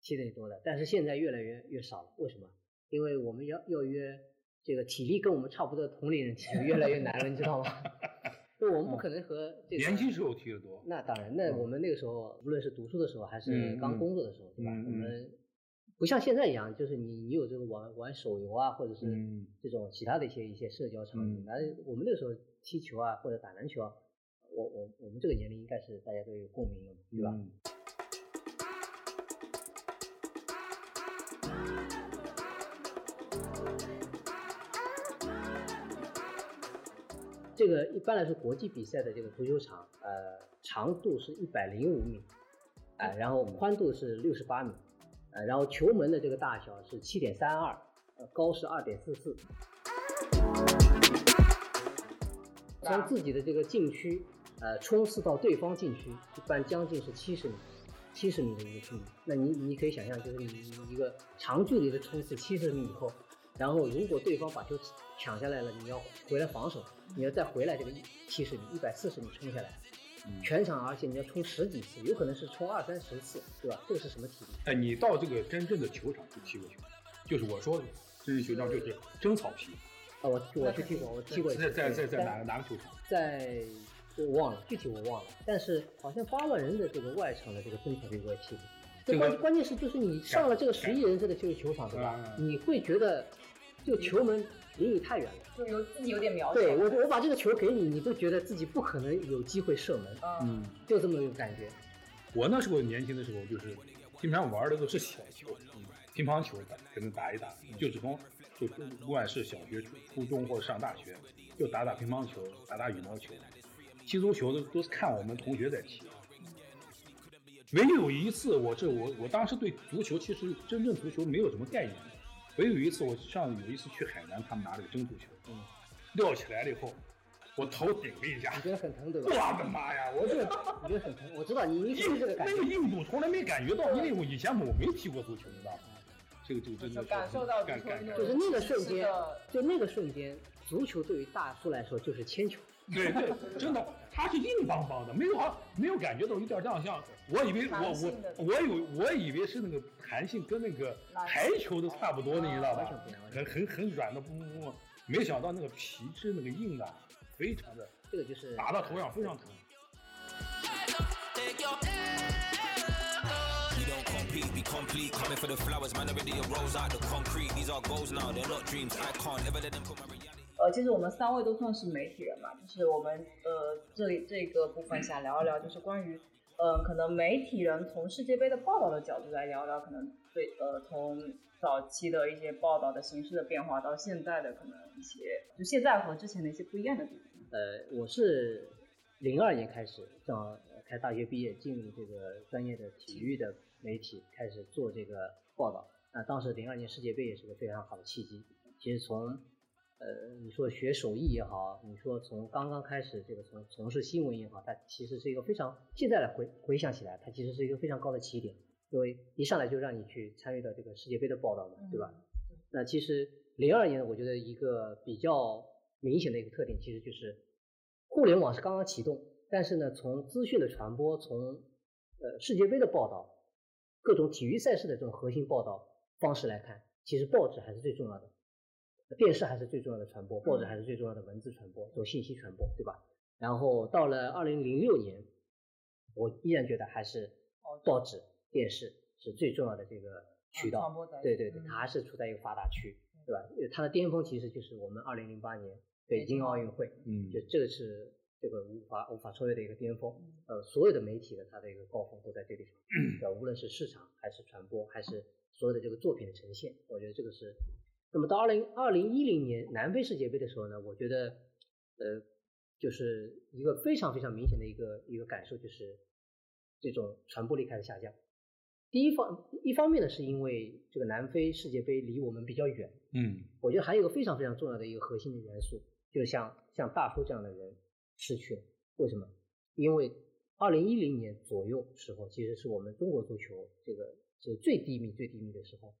踢得多的，但是现在越来越越少了。为什么？因为我们要要约这个体力跟我们差不多的同龄人踢球越来越难了，你知道吗？就我们不可能和这个年轻时候踢得多，那当然，那我们那个时候无论是读书的时候还是嗯刚工作的时候，对吧？嗯我们不像现在一样，就是你你有这个玩玩手游啊，或者是嗯这种其他的一些一些社交场景嗯。那、我们那个时候踢球啊，或者打篮球啊，我我我们这个年龄应该是大家都有共鸣的嘛，对吧？这个一般来说国际比赛的这个足球场，呃，长度是一百零五米，呃、然后宽度是六十八米，呃，然后球门的这个大小是七点三二，呃，高是二点四四。从自己的这个禁区，呃，冲刺到对方禁区，一般将近是七十米，七十米的一个距离。那你你可以想象，就是你你一个长距离的冲刺七十米以后，然后如果对方把球抢下来了，你要回来防守，你要再回来这个七十米、一百四十米冲下来，嗯全场而且你要冲十几次，有可能是冲二三十次，对吧？这个是什么体力？哎，你到这个真正的球场去踢过球，就是我说的真正球场就是真草皮，啊，我我去踢过，我踢过一次。在在在在哪个哪个球场？在我忘了具体我忘了，但是好像八万人的这个外场的这个真草皮我也踢过。这关关键是就是你上了这个十亿人这个这个球场对吧？嗯你会觉得这个球门离你太远了。就有自己有点渺小。对我我把这个球给你，你都觉得自己不可能有机会射门，嗯，就这么一个感觉。我那时候年轻的时候，就是基本上玩的都是小球，乒乓球打可能打一打，就是从就不管是小学、初初中或者上大学，就打打乒乓球，打打羽毛球，踢足球都都是看我们同学在踢。唯有一次，我这我我当时对足球其实真正足球没有什么概念，唯有一次我上有一次去海南，他们拿了个真足球，嗯，撂起来了以后，我头顶了一下你，觉得很疼对吧？我的妈呀！我这你觉得很疼？我知道你你说的这个感觉那个。硬度从来没感觉到，因为我以前我没踢过足球，你知道吗？这个就真的感受到足感感感球就是那个瞬间，就那个瞬间，足球对于大叔来说就是铅球。对对，真的，它是硬邦邦的，没有好没有感觉到有点这样像，我以为我我我有我以为是那个弹性跟那个排球都差不多的，你知道吧很很很软的，不不不，没想到那个皮质那个硬的，非常的这个就是打到头上非常疼。We don't compete, we complete. Coming for the flowers, man, already a rose out the concrete. These are goals now, they're not dreams. I can't ever let them put my reality. 呃，其实我们三位都算是媒体人嘛，就是我们呃这里这个部分想聊一聊，就是关于呃可能媒体人从世界杯的报道的角度来聊聊，可能对呃从早期的一些报道的形式的变化到现在的可能一些，就现在和之前的一些不一样的地方。呃，我是零二年开始，正好开大学毕业，进入这个专业的体育的媒体，开始做这个报道。那当时零二年世界杯也是个非常好的契机。其实从呃你说学手艺也好，你说从刚刚开始这个从从事新闻也好，它其实是一个非常现在来回回想起来，它其实是一个非常高的起点，因为一上来就让你去参与到这个世界杯的报道嘛，对吧？那其实零二年，我觉得一个比较明显的一个特点，其实就是互联网是刚刚启动，但是呢，从资讯的传播，从呃世界杯的报道，各种体育赛事的这种核心报道方式来看，其实报纸还是最重要的，电视还是最重要的传播，报纸还是最重要的文字传播，做信息传播，对吧？然后到了二零零六年，我依然觉得还是报纸、电视是最重要的这个渠道。对对对，嗯它还是处在一个发达区，对吧？呃它的巅峰其实就是我们二零零八年北京奥运会，嗯就这个是这个无法无法超越的一个巅峰。呃，所有的媒体的它的一个高峰都在这地方，(clears throat) 对吧？无论是市场还是传播，还是所有的这个作品的呈现，我觉得这个是。那么到二零二零一零年南非世界杯的时候呢，我觉得呃，就是一个非常非常明显的一个一个感受，就是这种传播力开始下降。第一方一方面呢，是因为这个南非世界杯离我们比较远，嗯我觉得还有一个非常非常重要的一个核心的元素，就是像像大叔这样的人失去了。为什么？因为二零一零年左右时候，其实是我们中国足球这个是最低迷、最低迷的时候。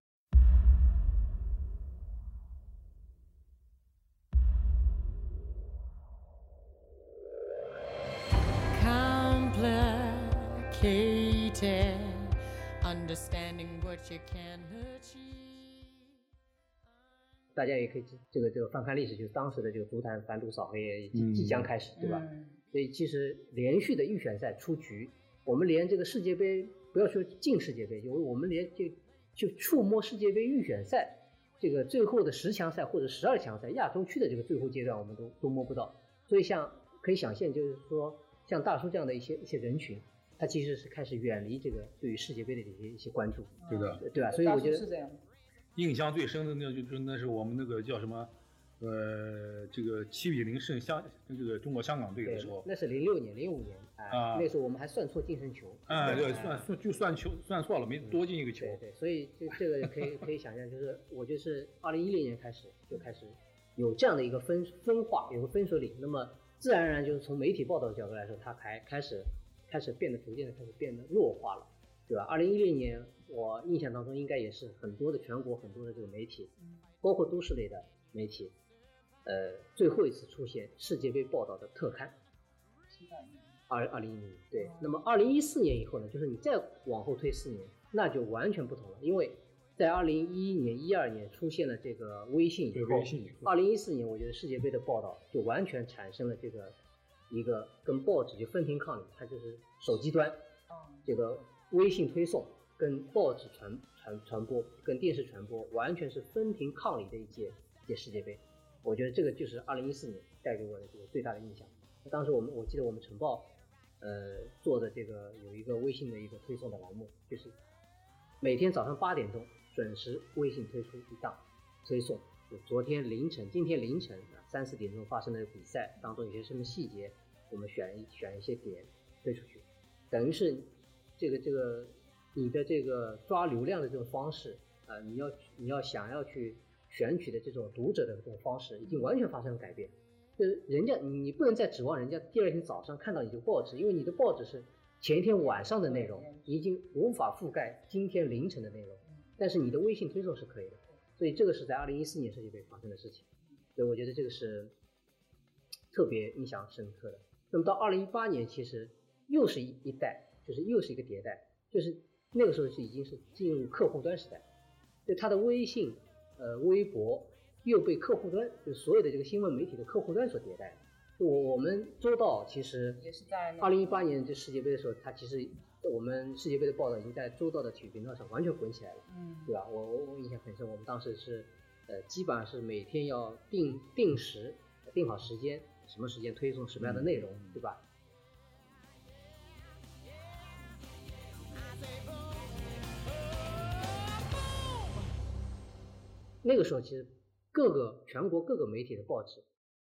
Understanding what you can achieve. 大家也可以这个这个翻看历史，就是当时的这个足坛反赌扫黑也即将开始，对吧？嗯所以其实连续的预选赛出局，我们连这个世界杯，不要说进世界杯，就我们连就就触摸世界杯预选赛这个最后的十强赛或者十二强赛亚洲区的这个最后阶段，我们都都摸不到。所以像可以想象，就是说像大叔这样的一些一些人群，他其实是开始远离这个对于世界杯的一些一些关注，对的，对吧？所以我觉得是这样，印象最深的那就就那是我们那个叫什么，呃，这个七比零胜香这个中国香港队的时候，那是零六年、零五年啊，啊那时候我们还算错净胜球，啊，对，啊算算就算球算错了，没多进一个球，对对，所以这这个可以可以想象，就是我觉得是二零一零年开始就开始有这样的一个分分化，有个分水岭。那么自然而然就是从媒体报道的角度来说，它开开始开始变得逐渐的开始变得弱化了，对吧？二零一零年我印象当中应该也是很多的全国很多的这个媒体，包括都市类的媒体，呃，最后一次出现世界杯报道的特刊。二二零一零年，对。那么二零一四年以后呢，就是你再往后推四年，那就完全不同了，因为在二零一一年、一二年出现了这个微信以对后微信以后，二零一四年我觉得世界杯的报道就完全产生了这个一个跟报纸就分庭抗礼，它就是手机端嗯这个微信推送跟报纸传传传播跟电视传播完全是分庭抗礼的一届一届世界杯。我觉得这个就是二零一四年带给我的这个最大的印象。当时我们我记得我们晨报，呃做的这个有一个微信的一个推送的栏目，就是每天早上八点钟准时微信推出一档推送，就昨天凌晨、今天凌晨啊三四点钟发生的比赛当中有些什么细节，我们选一选一些点推出去，等于是这个这个你的这个抓流量的这种方式啊、呃你要你要想要去选取的这种读者的这种方式，已经完全发生了改变。就是人家你你不能再指望人家第二天早上看到你的报纸，因为你的报纸是前一天晚上的内容，你已经无法覆盖今天凌晨的内容。但是你的微信推送是可以的，所以这个是在二零一四年世界杯发生的事情，所以我觉得这个是特别印象深刻的。那么到二零一八年，其实又是一一代，就是又是一个迭代，就是那个时候是已经是进入客户端时代，就它的微信、呃微博又被客户端，就所有的这个新闻媒体的客户端所迭代。就我我们周到其实也是在那二零一八年这世界杯的时候，它其实我们世界杯的报道已经在周到的体育频道上完全滚起来了。嗯对吧？我我我印象很深，我们当时是，呃，基本上是每天要定定时，定好时间，什么时间推送什么样的内容，对吧？那个时候，其实各个全国各个媒体的报纸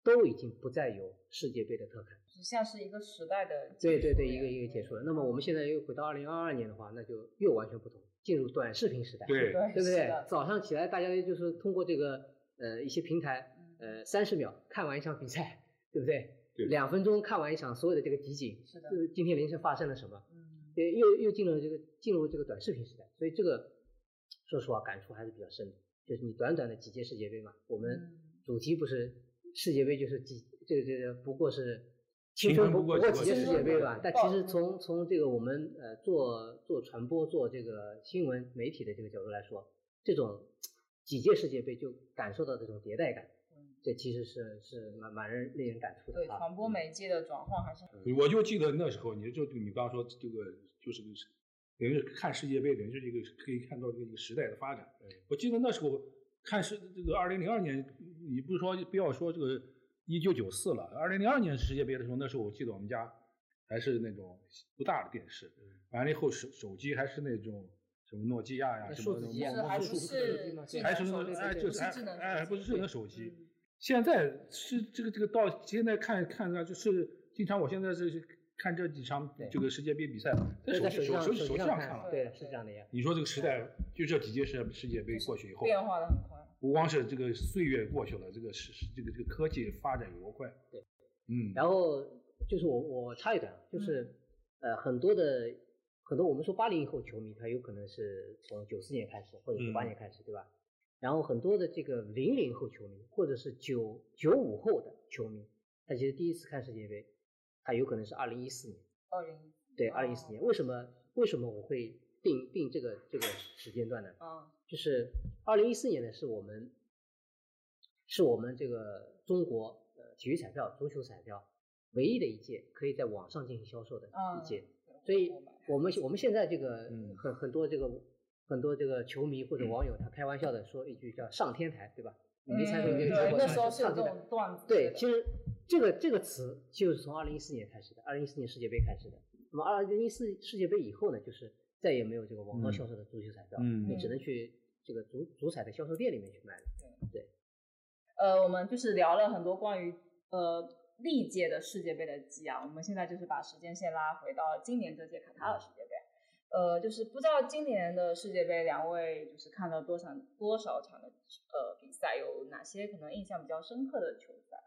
都已经不再有世界杯的特刊。像是一个时代的对对对，一个一个结束了。那么我们现在又回到二零二二年的话，那就又完全不同，进入短视频时代。对对对不对？早上起来，大家就是通过这个呃一些平台，呃三十秒看完一场比赛，对不对？对两分钟看完一场所有的这个集锦，是的呃今天凌晨发生了什么？嗯对，又又进入了这个进入这个短视频时代，所以这个说实话感触还是比较深的。就是你短短的几届世界杯嘛，我们嗯主题不是世界杯，就是几这个这个不过是青青春不不过几届世青春不界杯吧？但其实从从这个我们呃做做传播做这个新闻媒体的这个角度来说，这种几届世界杯就感受到这种迭代感，嗯这其实是是蛮蛮人令人感触的对啊。传播媒介的转换还是很我就记得那时候，你就你刚刚说这个就是等于是看世界杯，等于是这个可以看到这个时代的发展。我记得那时候看是这个二零零二年，你不是说不要说这个一九九四了，二零零二年世界杯的时候，那时候我记得我们家还是那种不大的电视，完了以后手手机还是那种什么诺基亚呀什么那种数字机啊是还数还是那哎，就是哎不是智能哎，手机不是智能手机。嗯现在是这个这个到现在看看上就是经常我现在是看这几场这个世界杯比赛，在手手手手手机上看手机上看了。对，是这样的呀。你说这个时代，就这几届世世界杯过去以后，变化的很快。不光是这个岁月过去了，这个是是这个这个科技发展有多快。对，嗯，然后就是我我插一段，啊，就是、呃很多的很多我们说八零后球迷，他有可能是从九四年开始或者九八嗯年开始，对吧？然后很多的这个零零后球迷或者是九九五后的球迷，他其实第一次看世界杯，他有可能是二零一四年，二零对，二零一四年，为什么为什么我会定定这个这个时间段的啊就是二零一四年呢，是我们是我们这个中国呃体育彩票、足球彩票唯一的一届可以在网上进行销售的嗯一届。所以我们我们现在这个嗯很很多这个很多这个球迷或者网友，他开玩笑的说一句叫“上天台”，对吧？你没猜对，那时候是有这种段子。对，其实这个这个词就是从二零一四年开始的，二零一四年世界杯开始的。那么二零一四世界杯以后呢，就是再也没有这个网络嗯销售的足球彩票，嗯你只能去这个足足彩的销售店里面去买了。呃，我们就是聊了很多关于呃历届的世界杯的记啊，我们现在就是把时间线拉回到今年这届卡塔尔世界杯。呃，就是不知道今年的世界杯，两位就是看了多场多少场的呃比赛，有哪些可能印象比较深刻的球赛？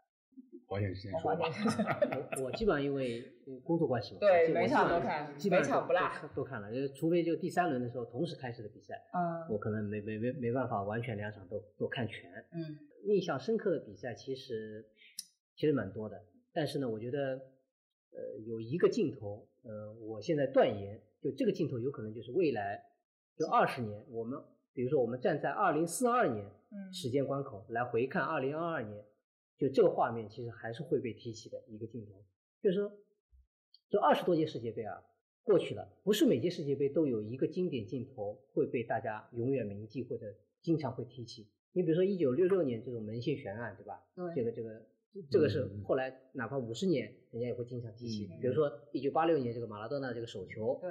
黄先生先说吧。(laughs) 我我基本上因为工作关系嘛，对每场都看基本上都每场不落都看了，呃除非就第三轮的时候同时开始的比赛，嗯我可能没没没没办法完全两场都都看全。嗯印象深刻的比赛其实其实蛮多的，但是呢，我觉得呃有一个镜头，呃，我现在断言，就这个镜头有可能就是未来就二十年，我们比如说我们站在二零四二年嗯时间关口来回看二零二二年，就这个画面其实还是会被提起的一个镜头，就是说，这二十多届世界杯啊过去了，不是每届世界杯都有一个经典镜头会被大家永远铭记或者经常会提起。你比如说一九六六年这种门线悬案，对吧？对这个这个这个是嗯后来哪怕五十年，人家也会经常提起。嗯比如说一九八六年这个马拉多纳这个手球，对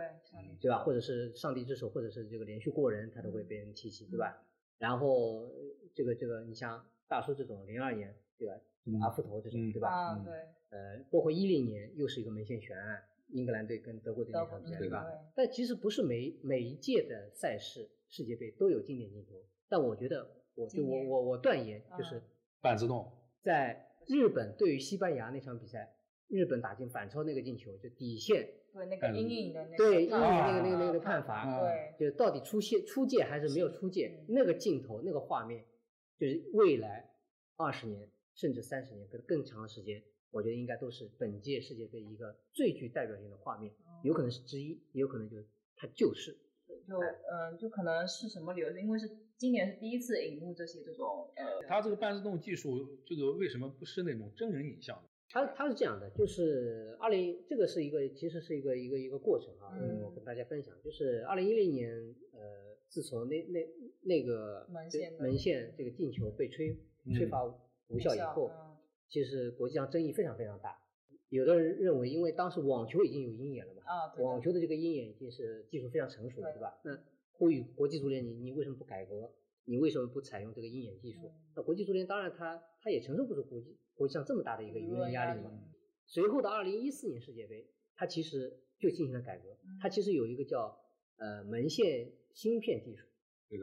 对吧？或者是上帝之手，或者是这个连续过人，他都会被人提起，对吧？然后呃这个这个，你像大叔这种零二年，对吧？嗯阿夫头这种，嗯对吧？嗯啊对呃，包括一零年又是一个门线悬案，英格兰队跟德国队那场比赛，嗯对吧？对但其实不是每每一届的赛事世界杯都有经典镜头，但我觉得我就我我我断言就是嗯半自动，在日本对于西班牙那场比赛，日本打进反超那个进球，就底线对那个阴影的那个对阴影那个那个那个判罚，啊对就到底出现出界还是没有出界嗯，那个镜头那个画面，就是未来二十年甚至三十年更更长的时间，我觉得应该都是本届世界杯一个最具代表性的画面，有可能是之一，也有可能就是它就是。就嗯、就可能是什么理由？因为是今年是第一次引入这些这种呃，它这个半自动技术，这个为什么不是那种真人影像的？它它是这样的，就是二零这个是一个其实是一个一个一个过程啊，嗯我跟大家分享，就是二零一零年呃，自从那那那个门线门线这个进球被吹嗯吹罚无效以后，嗯其实国际上争议非常非常大。有的人认为，因为当时网球已经有鹰眼了嘛，啊，网球的这个鹰眼已经是技术非常成熟了，对对吧？那呼吁国际足联，你你为什么不改革？你为什么不采用这个鹰眼技术？嗯那国际足联当然他他也承受不住国际国际上这么大的一个舆论压力嘛。嗯随后的二零一四年世界杯，它其实就进行了改革，嗯它其实有一个叫呃门线芯片技术，这个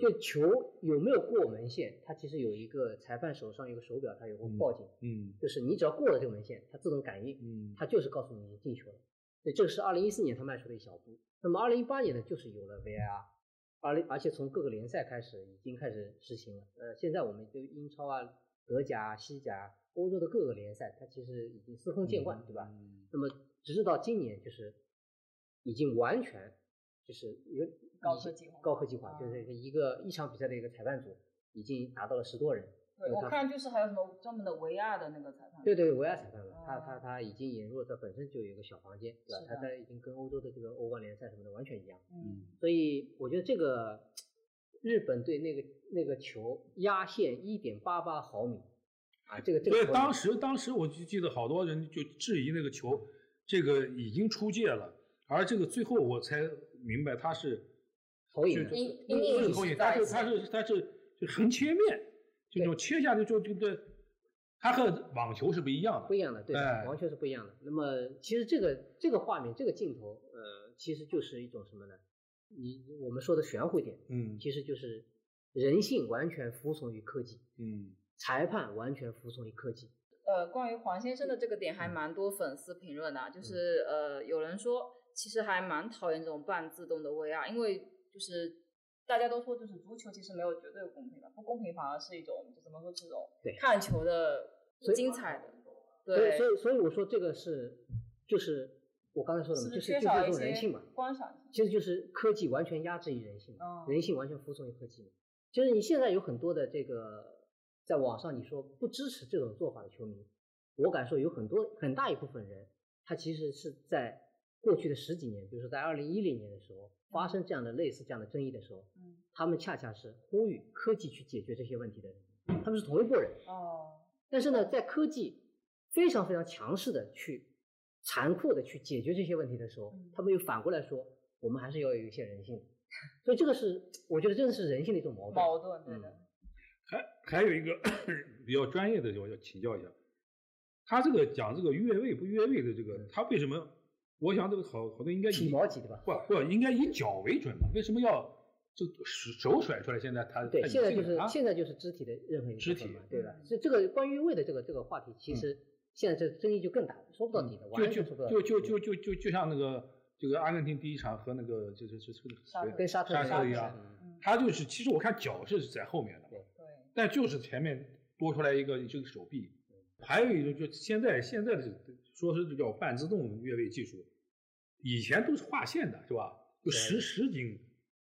就球有没有过门线，它其实有一个裁判手上有个手表，它有个报警，嗯就是你只要过了这个门线，它自动感应，嗯它就是告诉你进球了。所以这个是二零一四年它迈出的一小步。那么二零一八年呢，就是有了 VAR，而而且从各个联赛开始已经开始实行了。呃，现在我们就英超啊、德甲、西甲、欧洲的各个联赛，它其实已经司空见惯，对吧？嗯那么直至到今年，就是已经完全就是一个高科技化高科技化，啊就是一个一场比赛的一个裁判组已经达到了十多人。对我看就是还有什么专门的 VR 的那个裁判，对对，维亚裁判嘛，他哦他他已经引入了，他本身就有一个小房间，对吧他？他已经跟欧洲的这个欧冠联赛什么的完全一样，嗯，所以我觉得这个日本队那个那个球压线一点八八毫米啊，这个这个对当时当时我就记得好多人就质疑那个球，这个已经出界了，而这个最后我才明白它是投影的阴不阴影是投影，它是它是它是就横切面，就那种切下去就就这，它和网球是不一样的。不一样的，对完全是不一样的。那么其实这个这个画面这个镜头，呃，其实就是一种什么呢？你我们说的玄乎一点，嗯其实就是人性完全服从于科技，嗯裁判完全服从于科技。呃，关于黄先生的这个点还蛮多粉丝评论的啊，就是呃，有人说其实还蛮讨厌这种半自动的 VR，因为就是大家都说就是足球其实没有绝对公平的，不公平反而是一种就怎么说这种对看球的精彩的，对所以所以我说这个是就是我刚才说的就是是就这缺少一种人性嘛，观赏性？其实就是科技完全压制于人性人性完全服从于科技嘛。就是你现在有很多的这个在网上你说不支持这种做法的球迷，我敢说有很多很大一部分人，他其实是在过去的十几年，比如说在二零一零年的时候发生这样的类似这样的争议的时候，嗯，他们恰恰是呼吁科技去解决这些问题的人，他们是同一拨人。哦，但是呢，在科技非常非常强势的去残酷的去解决这些问题的时候，嗯他们又反过来说，我们还是要有一些人性。(laughs) 所以这个是我觉得真的是人性的一种矛盾。矛盾，对的。还还有一个 (coughs) 比较专业的，我要请教一下，他这个讲这个越位不越位的这个，他为什么？我想这个好好多应该以体毛级对吧？不不应该以脚为准嘛？为什么要就手甩出来？现在他对，他现在就是现在就是肢体的任何一个肢体嘛，对吧嗯？所以这个关于越位的这个这个话题，其实现在这争议就更大了，说不到底的，完就就全说不到。就就就就就就像那个这个阿根廷第一场和那个就是就就沙特跟沙特沙一样特一样，嗯他就是其实我看脚是在后面的，对，但就是前面多出来一个这个手臂，还有一种就现在现在的说是叫半自动越位技术，以前都是划线的是吧？就实实景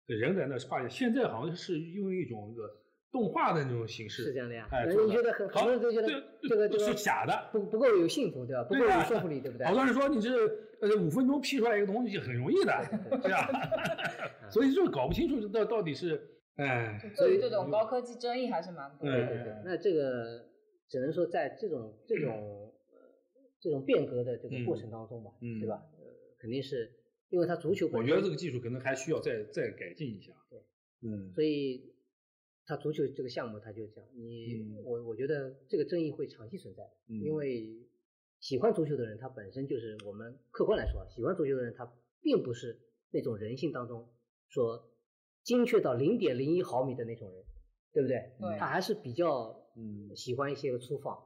的人在那划线，现在好像是用一种这个动画的那种形式，是这样的呀。哎，你觉得很很好多人都觉得这个这个是假的，不不够有信服，对吧？不够有说服力，对不对？好多人说你这呃五分钟 P 出来一个东西很容易的，(laughs) 是吧？(laughs) 所以就搞不清楚这到到底是哎，就对于这种高科技争议还是蛮多的。对对对，那这个只能说在这种这种呃这种变革的这个过程当中吧，嗯对吧？呃，肯定是因为他足球我本身，觉得这个技术可能还需要再再改进一下。对，嗯，所以他足球这个项目他就讲，你、嗯。我我觉得这个争议会长期存在的，嗯。因为喜欢足球的人他本身就是我们客观来说啊，喜欢足球的人他并不是那种人性当中说精确到零点零一毫米的那种人，对不对？对。他还是比较嗯。喜欢一些个粗放，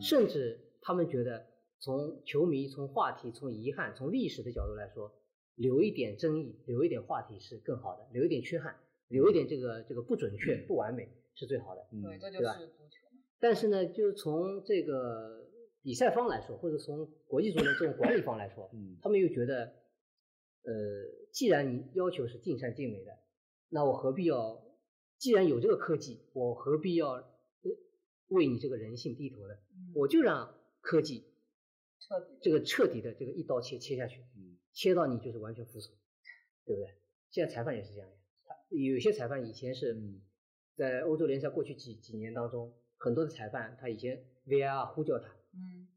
甚至他们觉得从球迷、从话题、从遗憾、从历史的角度来说，留一点争议、留一点话题是更好的，留一点缺憾、留一点这个这个不准确、不完美是最好的。对，这就对吧是足球嘛。但是呢，就是从这个比赛方来说，或者从国际足联这种管理方来说，嗯他们又觉得，呃，既然你要求是尽善尽美的，那我何必要？既然有这个科技，我何必要呃为你这个人性低头呢？嗯我就让科技彻底这个彻底的这个一刀切切下去，嗯。切到你就是完全服从，对不对？现在裁判也是这样呀，他有些裁判以前是嗯。在欧洲联赛过去几几年当中，很多的裁判他以前 VAR 呼叫他，嗯。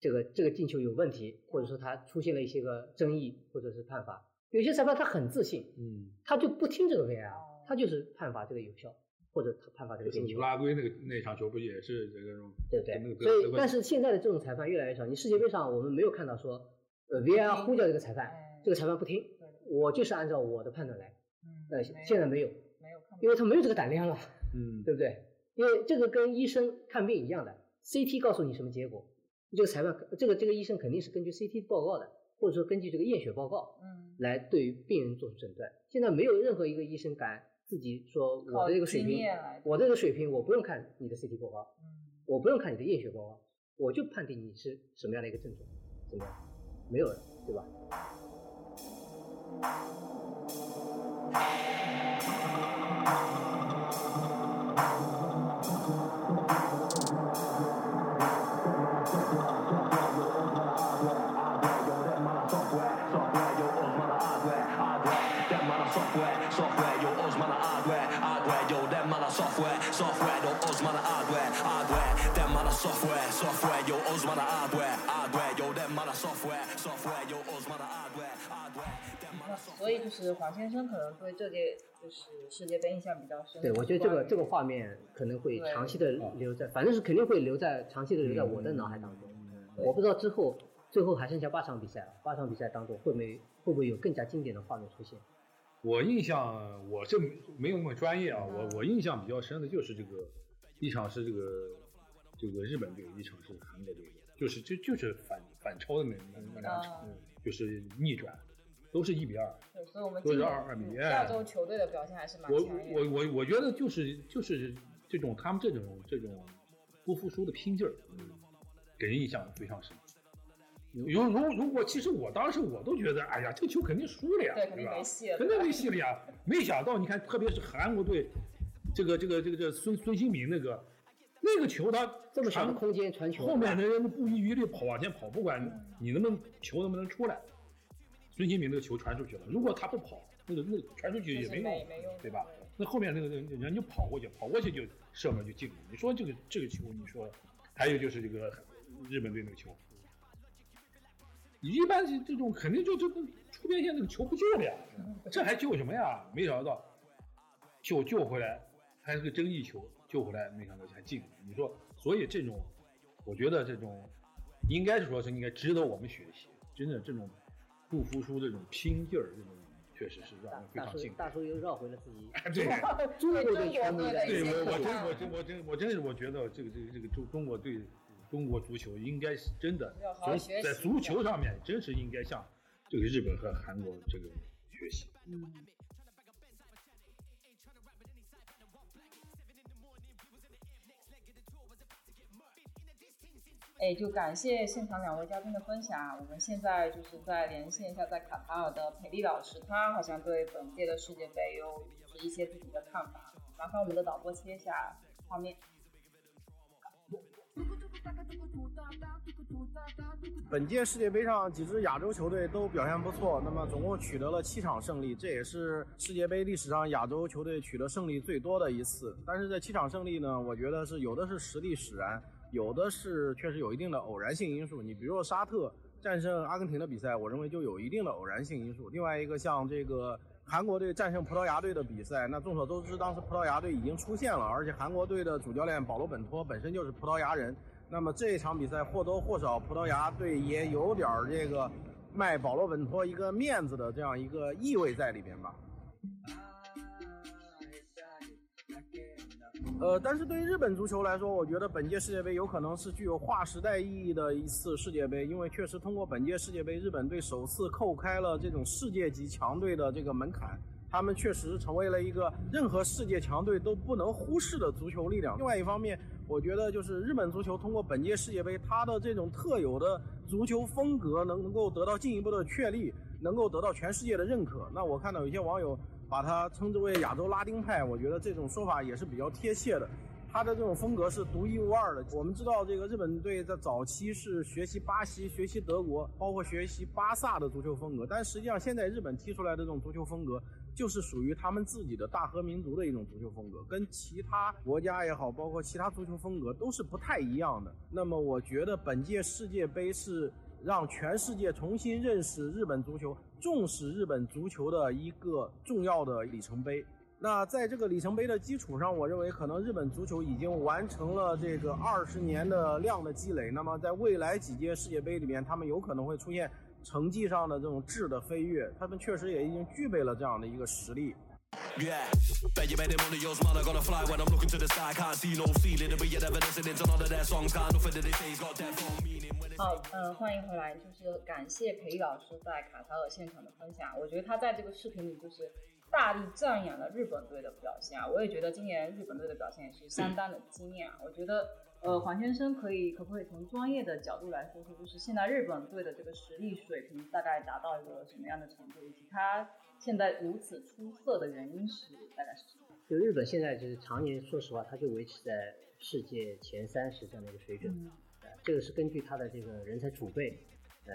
这个这个进球有问题，或者说他出现了一些个争议或者是判罚，有些裁判他很自信，嗯，他就不听这个 VAR，哦。他就是判罚这个有效，或者他判罚这个进球乌，拉圭那个那场球不也是这个种对不对那？个所以但是现在的这种裁判越来越少。你世界杯上我们没有看到说，呃，VAR 呼叫这个裁判哎，这个裁判不听，我就是按照我的判断来。嗯，呃，现在没有，没有，因为他没有这个胆量了，嗯对不对？因为这个跟医生看病一样的，CT 告诉你什么结果，这个裁判这个这个医生肯定是根据 CT 报告的，或者说根据这个验血报告嗯，来对于病人做出诊断。现在没有任何一个医生敢自己说我的这个水平我的这个水平我不用看你的 CT 报告，嗯，我不用看你的验血报告，我就判定你是什么样的一个症状，怎么样？没有了，对吧？那 (laughs) 所以就是黄先生可能对这届就是世界杯印象比较深。对，我觉得这个这个画面可能会长期的留在，反正是肯定会留在长期的留在我的脑海当中。我不知道之后最后还剩下八场比赛了，八场比赛当中会没会不会有更加经典的画面出现？我印象我这没有那么专业啊，我我印象比较深的就是这个一场是这个这个日本队，一场是韩国队，就是就就是反反超的那那那两场，啊就是逆转，都是一比二。对，所以我们都是今年2-2比一亚洲球队的表现还是蛮我强烈的。我我我觉得就是就是这种他们这种这种不服输的拼劲儿，嗯，给人印象非常深。如如如果其实我当时我都觉得，哎呀，这个球肯定输了呀，对肯定吧没戏了肯定没戏了呀。没想到你看，特别是韩国队，这个这个这个这个孙孙兴民那个那个球他这么长的传空间传球，后面的人不遗余力跑往前跑，不管你能不能球能不能出来，孙兴民那个球传出去了，如果他不跑，那个那个传出去也没用，没没用对吧？那后面那个人人就跑过去，跑过去就射门就进了。你说这个这个球，你说还有就是这个日本队那个球，一般这这种肯定就就出边线那个球不救了呀，这还救什么呀？没想到救救回来还是个争议球，救回来没想到还进了。你说，所以这种，我觉得这种应该是说是应该值得我们学习，真的这种不服输这种拼劲儿，这种确实是让人非常敬佩。大叔又绕回了自己对。(laughs) 中国队球迷的对我，我真我真我真我真是我觉得这个这个这个中中国队中国足球应该是真的在足球上面真是应该向这个日本和韩国这个学习。哎，就感谢现场两位嘉宾的分享。我们现在就是在连线一下在卡塔尔的裴丽老师，他好像对本届的世界杯有就是一些自己的看法。麻烦我们的导播切一下画面。(laughs) 本届世界杯上几支亚洲球队都表现不错，那么总共取得了七场胜利，这也是世界杯历史上亚洲球队取得胜利最多的一次。但是这七场胜利呢，我觉得是有的是实力使然，有的是确实有一定的偶然性因素。你比如说沙特战胜阿根廷的比赛，我认为就有一定的偶然性因素。另外一个像这个韩国队战胜葡萄牙队的比赛，那众所周知，当时葡萄牙队已经出现了，而且韩国队的主教练保罗本托本身就是葡萄牙人。那么这一场比赛或多或少，葡萄牙队也有点这个卖保罗本托一个面子的这样一个意味在里边吧。呃，但是对于日本足球来说，我觉得本届世界杯有可能是具有划时代意义的一次世界杯，因为确实通过本届世界杯，日本队首次叩开了这种世界级强队的这个门槛。他们确实成为了一个任何世界强队都不能忽视的足球力量。另外一方面，我觉得就是日本足球通过本届世界杯，它的这种特有的足球风格能能够得到进一步的确立，能够得到全世界的认可。那我看到有些网友把它称之为亚洲拉丁派，我觉得这种说法也是比较贴切的。他的这种风格是独一无二的。我们知道，这个日本队在早期是学习巴西、学习德国，包括学习巴萨的足球风格，但实际上现在日本踢出来的这种足球风格，就是属于他们自己的大和民族的一种足球风格，跟其他国家也好，包括其他足球风格都是不太一样的。那么，我觉得本届世界杯是让全世界重新认识日本足球、重视日本足球的一个重要的里程碑。那在这个里程碑的基础上，我认为可能日本足球已经完成了这个二十年的量的积累。那么在未来几届世界杯里面，他们有可能会出现成绩上的这种质的飞跃，他们确实也已经具备了这样的一个实力。Yeah, bet you made him one of yours, man. I gotta fly when I'm looking to the sky. Can't see no ceiling, but you're never listening to none of their songs. Can't nothing that they say got that wrong meaning. 好，嗯，欢迎回来，就是感谢裴丽老师在卡塔尔现场的分享。我觉得他在这个视频里就是大力赞扬了日本队的表现啊，我也觉得今年日本队的表现也是相当的惊艳啊。我觉得，呃，黄先生可以可不可以从专业的角度来说说，就是现在日本队的这个实力水平大概达到一个什么样的程度，以及他现在如此出色的原因是大概是什么？就日本现在就是常年，说实话，它就维持在世界前三十这样的一个水准。嗯呃，这个是根据它的这个人才储备，呃，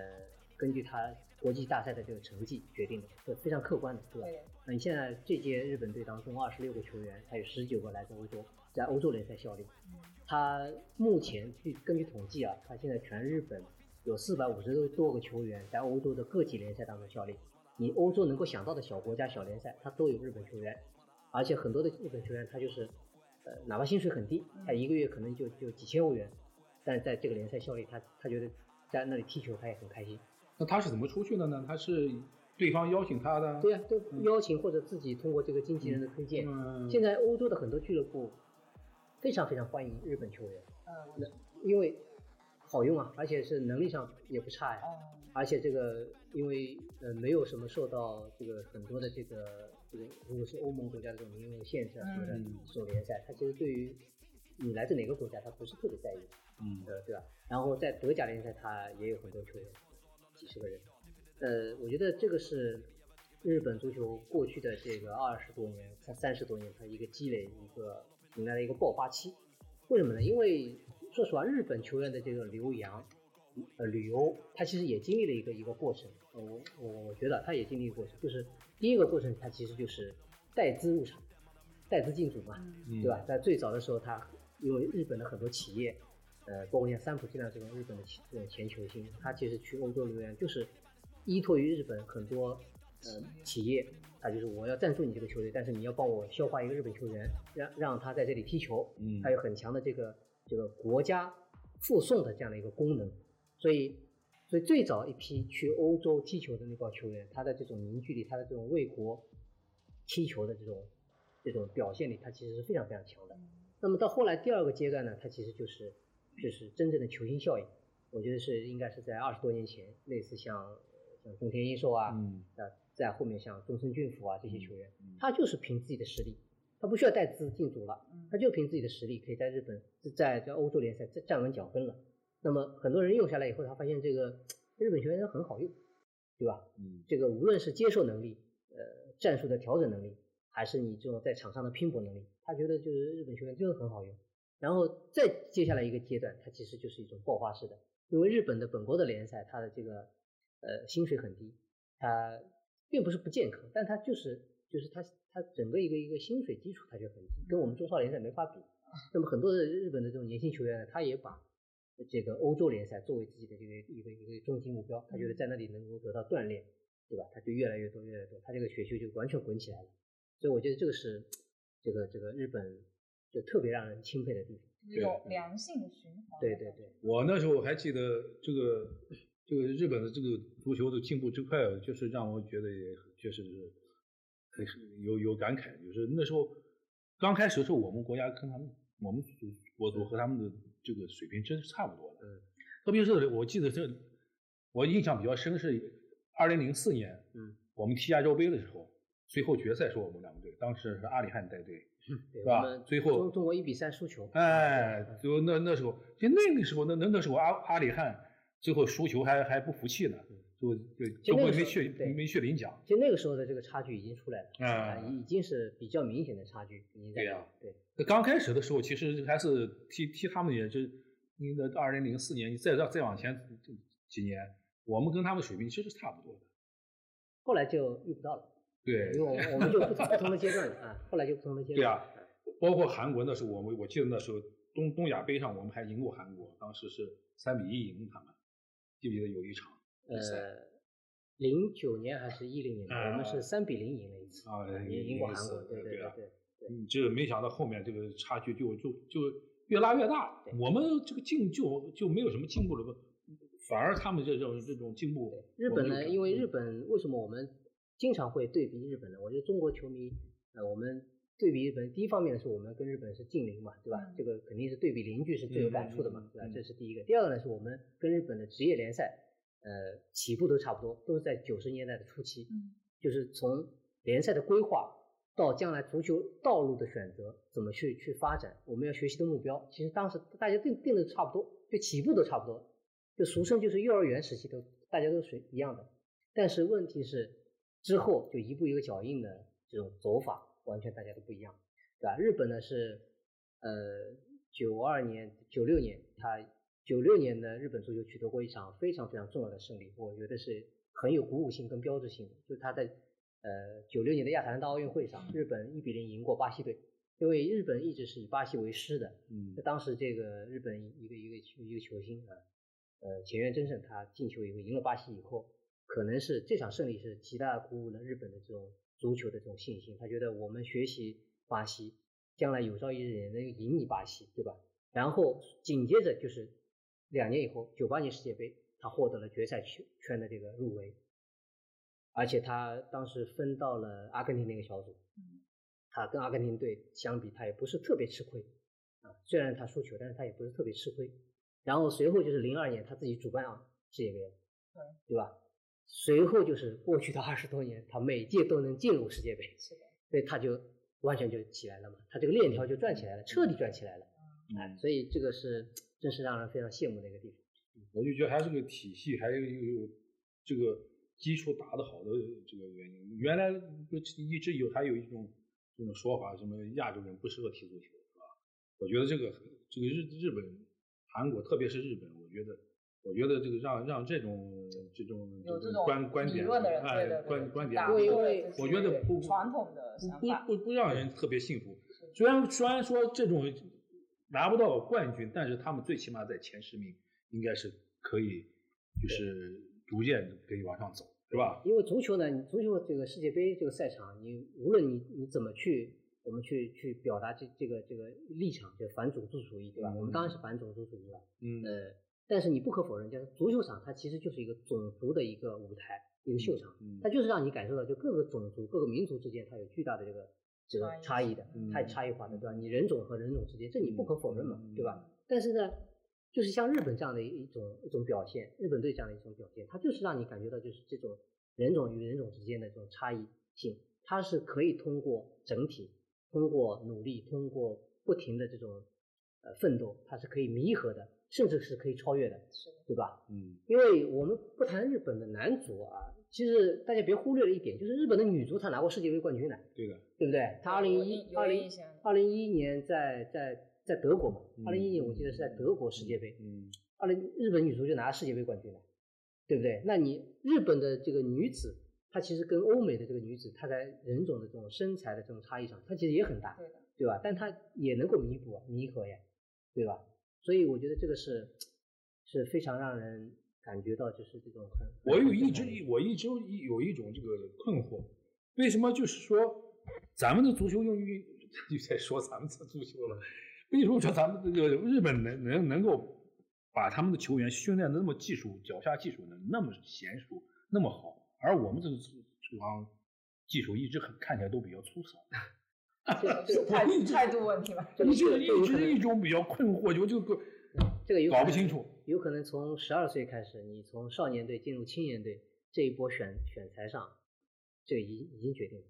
根据它国际大赛的这个成绩决定的，这非常客观的，对吧？那你现在这届日本队当中，二十六个球员，还有十九个来自欧洲，在欧洲联赛效力。他目前据根据统计啊，他现在全日本有四百五十多个球员在欧洲的各级联赛当中效力。你欧洲能够想到的小国家、小联赛，他都有日本球员，而且很多的日本球员他就是，呃，哪怕薪水很低，他一个月可能就就几千欧元，但是在这个联赛效力，他他觉得在那里踢球他也很开心。那他是怎么出去的呢？他是对方邀请他的？对呀、都邀请或者自己通过这个经纪人的推荐。嗯，现在欧洲的很多俱乐部非常非常欢迎日本球员，嗯因为好用啊，而且是能力上也不差呀。嗯而且这个因为呃没有什么受到这个很多的这个这个如果是欧盟国家这种名额限制啊什么的嗯这种联赛，它其实对于你来自哪个国家，他不是特别在意，嗯呃对吧？然后在德甲联赛，他也有很多球员，几十个人。呃，我觉得这个是日本足球过去的这个二十多年、三三十多年，它一个积累，一个迎来了一个爆发期。为什么呢？因为说实话，日本球员的这个留洋、呃旅游，他其实也经历了一个一个过程。呃我我我觉得他也经历一个过程，就是第一个过程，他其实就是带资入场，带资进组嘛，嗯对吧？在最早的时候，他因为日本的很多企业，呃，包括像三浦健太这种日本的企这种前球星，他其实去欧洲留洋就是依托于日本很多呃企业，他就是我要赞助你这个球队，但是你要帮我消化一个日本球员，让让他在这里踢球，嗯。他有很强的这个这个国家附送的这样的一个功能，所以所以最早一批去欧洲踢球的那帮球员，他的这种凝聚力，他的这种为国踢球的这种这种表现力，他其实是非常非常强的。那么到后来第二个阶段呢，他其实就是就是真正的球星效应，我觉得是应该是在二十多年前，类似像呃像中田英寿啊，嗯。呃，在后面像中村俊辅啊这些球员，他就是凭自己的实力，他不需要带资进组了，他就凭自己的实力可以在日本在在欧洲联赛站站稳脚跟了。那么很多人用下来以后，他发现这个日本球员很好用，对吧？嗯这个无论是接受能力，呃，战术的调整能力，还是你这种在场上的拼搏能力，他觉得就是日本球员真的很好用。然后再接下来一个阶段，它其实就是一种爆发式的，因为日本的本国的联赛，它的这个呃薪水很低，它并不是不健康，但它就是就是它它整个一个一个薪水基础它就很低，跟我们中超联赛没法比。那么很多的日本的这种年轻球员呢，他也把这个欧洲联赛作为自己的这个一个一个终极目标，他觉得在那里能够得到锻炼，对吧？他就越来越多越来越多，他这个雪球就完全滚起来了。所以我觉得这个是这个这个日本就特别让人钦佩的地方。一种良性的循环。对对对，我那时候还记得这个这个日本的这个足球的进步之快，就是让我觉得也确实是很有有感慨。就是那时候刚开始的时候，我们国家跟他们我们足国足和他们的这个水平真是差不多的。嗯，特别是我记得这我印象比较深是二零零四年，嗯，我们踢亚洲杯的时候，最后决赛是我们两个队，当时是阿里汉带队，对是吧最后中中国一比三输球。哎，嗯就那那时候，就那个时候，那那那时候阿阿里汉最后输球还还不服气呢，就就嗯就那个时候中国没去没去领奖。其实那个时候的这个差距已经出来了，啊已经是比较明显的差距，已经在对呀对，那刚开始的时候，其实还是踢踢他们也是，那个二零零四年，你再再再往前这几年，我们跟他们水平其实差不多的。后来就遇不到了，对因为我们我们就不不同的阶段了啊，后来就不同的阶段。对啊，包括韩国那时候，我们我记得那时候东东亚杯上我们还赢过韩国，当时是三比一赢他们，记不记得有一场比赛？呃，零九年还是一零年，啊我们是三比零赢了一次，啊赢赢过韩国，对对啊对对。嗯，这个没想到后面这个差距就就就越拉越大。我们这个进就就没有什么进步了，反而他们这种这种进步。日本呢，因为日本为什么我们经常会对比日本呢？我觉得中国球迷，呃，我们对比日本，第一方面是我们跟日本是近邻嘛，对吧？嗯这个肯定是对比邻居是最有感触的嘛，对吧？这是第一个。第二个呢，是我们跟日本的职业联赛，呃，起步都差不多，都是在九十年代的初期，嗯就是从联赛的规划到将来足球道路的选择，怎么去去发展，我们要学习的目标，其实当时大家定定的差不多，就起步都差不多，就俗称就是幼儿园时期都大家都是一样的。但是问题是之后就一步一个脚印的这种走法，完全大家都不一样，对吧？日本呢是呃九二年、九六年，他九六年的日本足球取得过一场非常非常重要的胜利，我觉得是很有鼓舞性跟标志性的，就是他在呃九六年的亚特兰大奥运会上，日本一比零赢过巴西队。因为日本一直是以巴西为师的，嗯那当时这个日本一个一个一个球星啊，呃前原真胜他进球以后赢了巴西以后，可能是这场胜利是极大地鼓舞了日本的这种足球的这种信心。他觉得我们学习巴西，将来有朝一日也能赢你巴西，对吧？然后紧接着就是两年以后，九八年世界杯，他获得了决赛圈圈的这个入围，而且他当时分到了阿根廷那个小组，他跟阿根廷队相比，他也不是特别吃亏啊。虽然他输球，但是他也不是特别吃亏。然后随后就是零二年他自己主办啊世界杯对吧？随后就是过去的二十多年，他每届都能进入世界杯，是的，所以他就完全就起来了嘛，他这个链条就转起来了，彻底转起来了。哎，所以这个是真是让人非常羡慕的一个地方。我就觉得还是个体系，还有一个这个基础打得好的这个原因。原来不一直有还有一种这种说法，什么亚洲人不适合踢足球，是吧？我觉得这个这个日日本、韩国，特别是日本，我觉得。我觉得这个让让这种这种有这种观观点理论的人哎对对对观观点打破不这些我觉得不传统的想不法不不让人特别幸福。虽然虽然说这种拿不到冠军，但是他们最起码在前十名应该是可以，就是逐渐可以往上走，是吧？因为足球呢，你足球这个世界杯这个赛场，你无论你你怎么去，我们去去表达这这个这个立场，就反种族主义，对吧？我们当然是反种族主义了，嗯呃，但是你不可否认，就是足球场它其实就是一个种族的一个舞台，一个秀场，嗯它就是让你感受到，就各个种族、各个民族之间它有巨大的这个这个差异的，嗯太差异化的，对吧？你人种和人种之间，这你不可否认嘛，对吧？但是呢，就是像日本这样的一种一种表现，日本队这样的一种表现，它就是让你感觉到就是这种人种与人种之间的这种差异性，它是可以通过整体，通过努力，通过不停的这种呃奋斗，它是可以弥合的，甚至是可以超越的，是对吧？嗯因为我们不谈日本的男足啊，其实大家别忽略了一点，就是日本的女足她拿过世界杯冠军的，对的，对不对？她二零一有二零二零一一年在在在德国嘛，嗯二零一一年我记得是在德国世界杯，嗯二零日本女足就拿世界杯冠军了，对不对？那你日本的这个女子，她其实跟欧美的这个女子，她在人种的这种身材的这种差异上，她其实也很大，对的，对吧？但她也能够弥补啊弥合呀，对吧？所以我觉得这个是是非常让人感觉到就是这种很我有一直我一直有一种这个困惑，为什么就是说咱们的足球用于 (laughs) 又在说咱们的足球了？为什么说咱们这个日本能能能够把他们的球员训练的那么技术脚下技术呢那么娴熟那么好，而我们这个这行技术一直很看起来都比较粗糙。(laughs) 是态态度问题吧？一直一直一种比较困惑，就这个这个有搞不清楚。有可能从十二岁开始，你从少年队进入青年队这一波选选材上，这个已经已经决定了。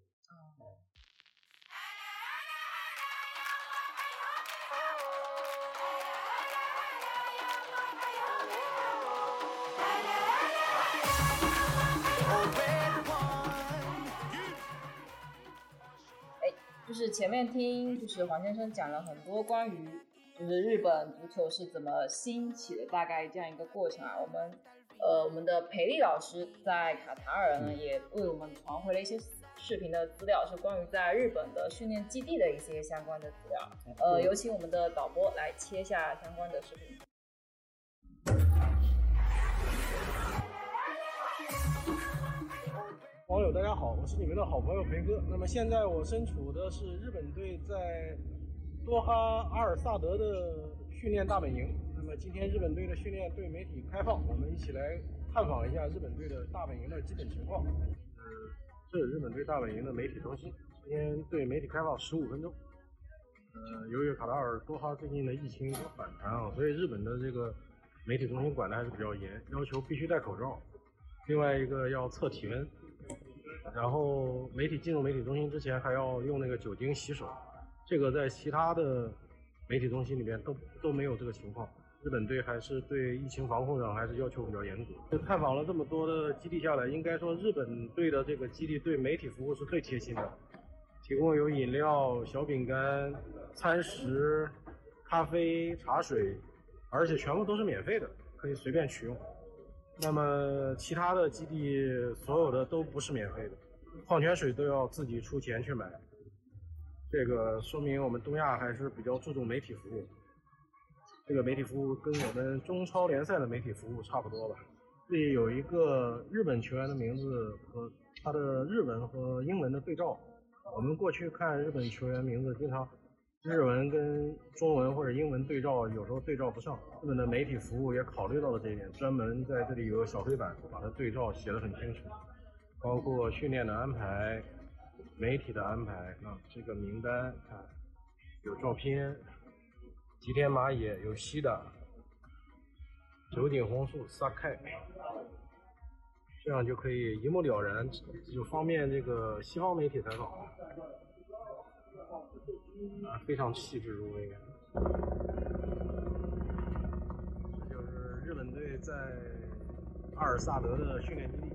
前面听就是黄先生讲了很多关于就是日本足球是怎么兴起的大概这样一个过程啊。我们呃我们的裴丽老师在卡塔尔呢也为我们传回了一些视频的资料，是关于在日本的训练基地的一些相关的资料。呃，有请我们的导播来切下相关的视频。网友大家好，我是你们的好朋友培哥。那么现在我身处的是日本队在多哈阿尔萨德的训练大本营。那么今天日本队的训练对媒体开放，我们一起来探访一下日本队的大本营的基本情况。呃，这是日本队大本营的媒体中心，今天对媒体开放十五分钟。呃，由于卡塔尔多哈最近的疫情有反弹啊，所以日本的这个媒体中心管的还是比较严，要求必须戴口罩。另外一个要测体温，然后媒体进入媒体中心之前还要用那个酒精洗手，这个在其他的媒体中心里面都都没有这个情况。日本队还是对疫情防控上还是要求比较严格。就探访了这么多的基地下来，应该说日本队的这个基地对媒体服务是最贴心的，提供有饮料、小饼干、餐食、咖啡、茶水，而且全部都是免费的，可以随便取用。那么其他的基地所有的都不是免费的，矿泉水都要自己出钱去买。这个说明我们东亚还是比较注重媒体服务。这个媒体服务跟我们中超联赛的媒体服务差不多吧。这里有一个日本球员的名字和他的日文和英文的对照。我们过去看日本球员名字，经常日文跟中文或者英文对照，有时候对照不上。日本的媒体服务也考虑到了这一点，专门在这里有小黑板，把它对照写得很清楚，包括训练的安排、媒体的安排啊，这个名单看有照片，吉田麻也有西的，九鼎红树、萨开，这样就可以一目了然，就方便这个西方媒体采访。啊，非常细致入微。这就是日本队在阿尔萨德的训练基地。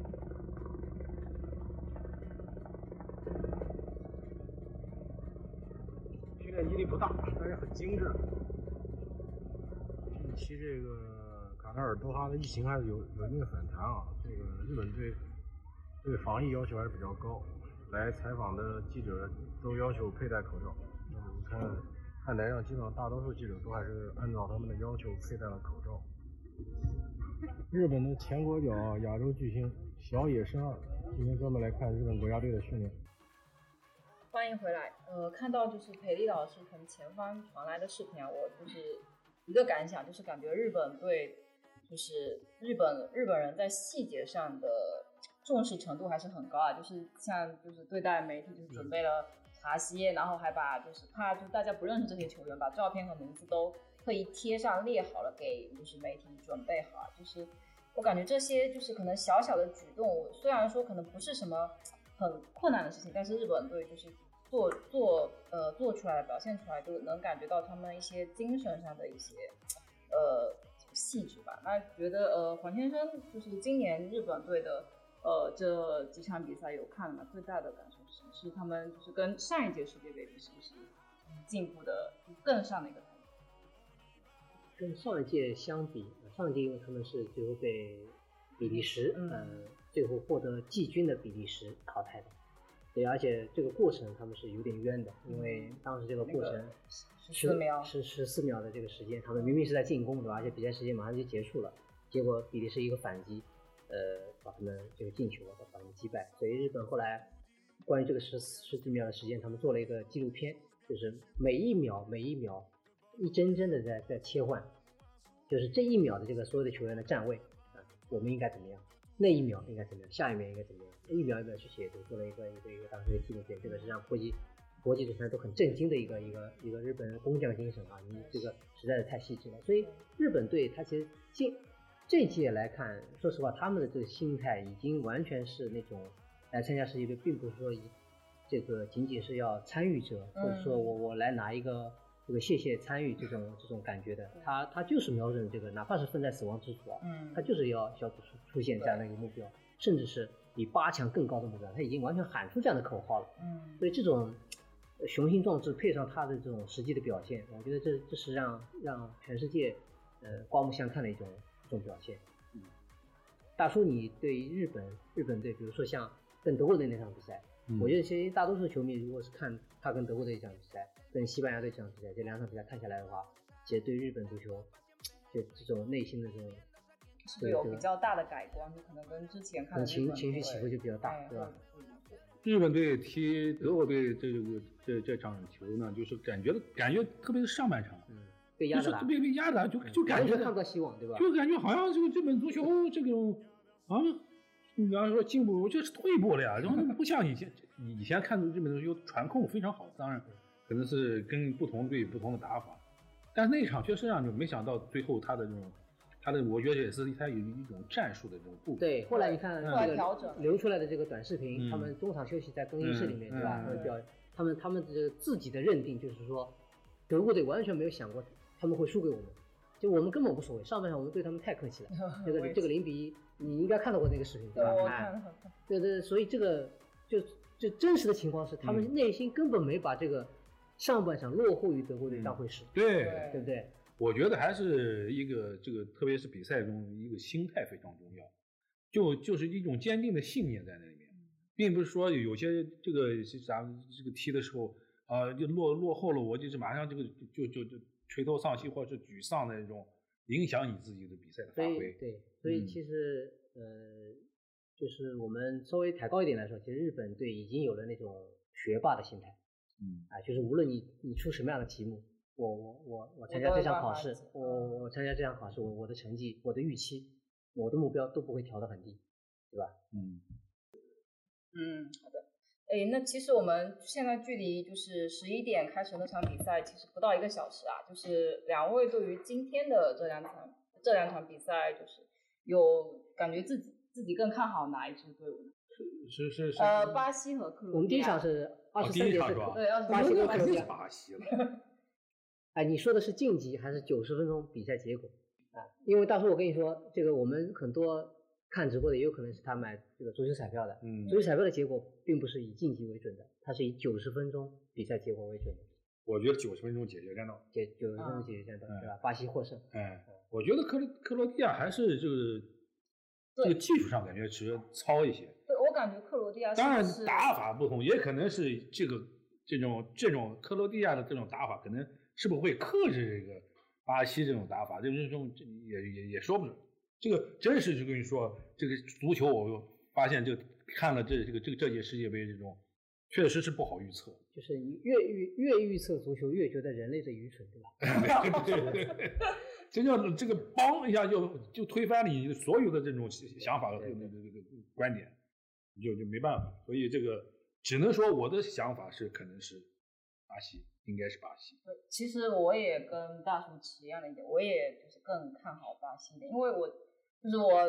训练基地不大，但是很精致。近期这个卡塔尔多哈的疫情还是有有一定反弹啊，这个日本队对防疫要求还是比较高，来采访的记者都要求佩戴口罩。那么你看，看台上基本上大多数记者都还是按照他们的要求佩戴了口罩。日本的前国脚啊亚洲巨星小野伸二，今天专门来看日本国家队的训练。欢迎回来。呃，看到就是裴丽老师从前方传来的视频啊，我就是一个感想，就是感觉日本对就是日本日本人在细节上的重视程度还是很高啊，就是像就是对待媒体就是准备了茶歇，然后还把就是怕就大家不认识这些球员，把照片和名字都特意贴上列好了给就是媒体准备好，就是我感觉这些就是可能小小的举动，虽然说可能不是什么很困难的事情，但是日本队就是做做呃做出来表现出来，就能感觉到他们一些精神上的一些呃细致吧。那觉得呃黄先生就是今年日本队的呃这几场比赛有看了吗？最大的感受是他们就是跟上一届世界杯比，是不是进步的更上的一个台阶？跟上一届相比，呃上一届因为他们是最后被比利时，嗯呃，最后获得季军的比利时淘汰的。对，而且这个过程他们是有点冤的，因为当时这个过程嗯十四秒是十四秒的这个时间，他们明明是在进攻对吧？而且比赛时间马上就结束了，结果比利时一个反击，呃，把他们这个进球把他们击败。所以日本后来关于这个十十几秒的时间，他们做了一个纪录片，就是每一秒每一秒一帧帧的在在切换，就是这一秒的这个所有的球员的站位啊，我们应该怎么样？那一秒应该怎么样？下一秒应该怎么样？一秒一秒去写，就做了一个一个一个当时的纪录片，这个是让国际国际足坛都很震惊的一个一个一个日本人工匠精神啊！你这个实在是太细致了。所以日本队他其实进这届来看，说实话，他们的这个心态已经完全是那种来参加世界杯，并不是说以这个仅仅是要参与者，或者说我我来拿一个这个谢谢参与这种这种感觉的。他他就是瞄准这个，哪怕是分在死亡之组啊，嗯他就是要小组出出现这样的一个目标，甚至是比八强更高的目标，他已经完全喊出这样的口号了。嗯所以这种呃雄心壮志配上他的这种实际的表现，我觉得这这是让让全世界呃刮目相看的一种一种表现。嗯，大叔，你对日本日本队，比如说像跟德国队那场比赛，嗯我觉得其实大多数球迷如果是看他跟德国队这场比赛，跟西班牙队这场比赛，这两场比赛看下来的话，其实对日本足球就这种内心的这种是有比较大的改观？就可能跟之前看的情情绪起伏就比较大哎，对吧？日本队踢德国队这个这这场球呢，就是感觉感觉特别是上半场，嗯，被压着打就是特，别被压着，就就感觉看不到希望，对吧？就感觉好像这个日本足球这种啊，你比方说进步，我觉得是退步了呀，然后不像以前，以前看日本足球传控非常好，当然可能是跟不同队不同的打法，但那一场确实让你没想到最后他的这种，他的我觉得也是他有一种战术的这种布局。对，后来你看后来调整个流出来的这个短视频，嗯他们中场休息在更衣室里面，嗯对吧？嗯他们表，他们他们这自己的认定就是说，德国队完全没有想过他们会输给我们，就我们根本无所谓。上半场我们对他们太客气了，这个这个零比一，你应该看到过那个视频对，吧？对我哎看了，对对，所以这个就就真实的情况是，他们嗯内心根本没把这个上半场落后于德国队当回事，对对对不对？我觉得还是一个这个，特别是比赛中一个心态非常重要，就就是一种坚定的信念在那里面，并不是说有些这个是啥这个踢的时候啊、就落落后了，我就是马上这个就就就垂头丧气或者是沮丧的那种，影响你自己的比赛的发挥。对，所以嗯其实、呃，就是我们稍微抬高一点来说，其实日本队已经有了那种学霸的心态嗯啊，就是无论你你出什么样的题目，我我我我参加这都有办场考试，我我参加这项考试，我我的成绩、我的预期、我的目标都不会调得很低，对吧？嗯，嗯。哎，那其实我们现在距离就是十一点开始那场比赛，其实不到一个小时啊。就是两位对于今天的这两场这两场比赛，就是有感觉自己自己更看好哪一支队伍呢？是是是。呃，巴西和克罗地亚。我们第一场是二哦十三节是第一场吧对，二巴西跟克罗地亚。巴西了。哎，你说的是晋级还是九十分钟比赛结果啊？因为到时候，我跟你说，这个我们很多看直播的也有可能是他买这个足球彩票的。嗯足球彩票的结果并不是以晋级为准的，它是以九十分钟比赛结果为准的，我觉得九十分钟解决战斗。解九十分钟解决战斗，嗯对吧？巴西获胜。哎，我觉得克罗克罗地亚还是就是这个技术上感觉是糙一些。对我感觉克罗地亚是当然是打法不同，也可能是这个这种这种克罗地亚的这种打法，可能是不是会克制这个巴西这种打法，就是这种这也也也说不准。这个真是就跟你说，这个足球我发现这看了这这个这个这届世界杯这种，确实是不好预测。就是你越预越预测足球，越觉得人类的愚蠢，对吧？(laughs) 对对对，这叫这个帮一下就就推翻了你所有的这种想法和这个这个这个观点，你就就没办法。所以这个只能说我的想法是可能是巴西，应该是巴西。对其实我也跟大叔持一样的意见，我也就是更看好巴西一点，因为我就是我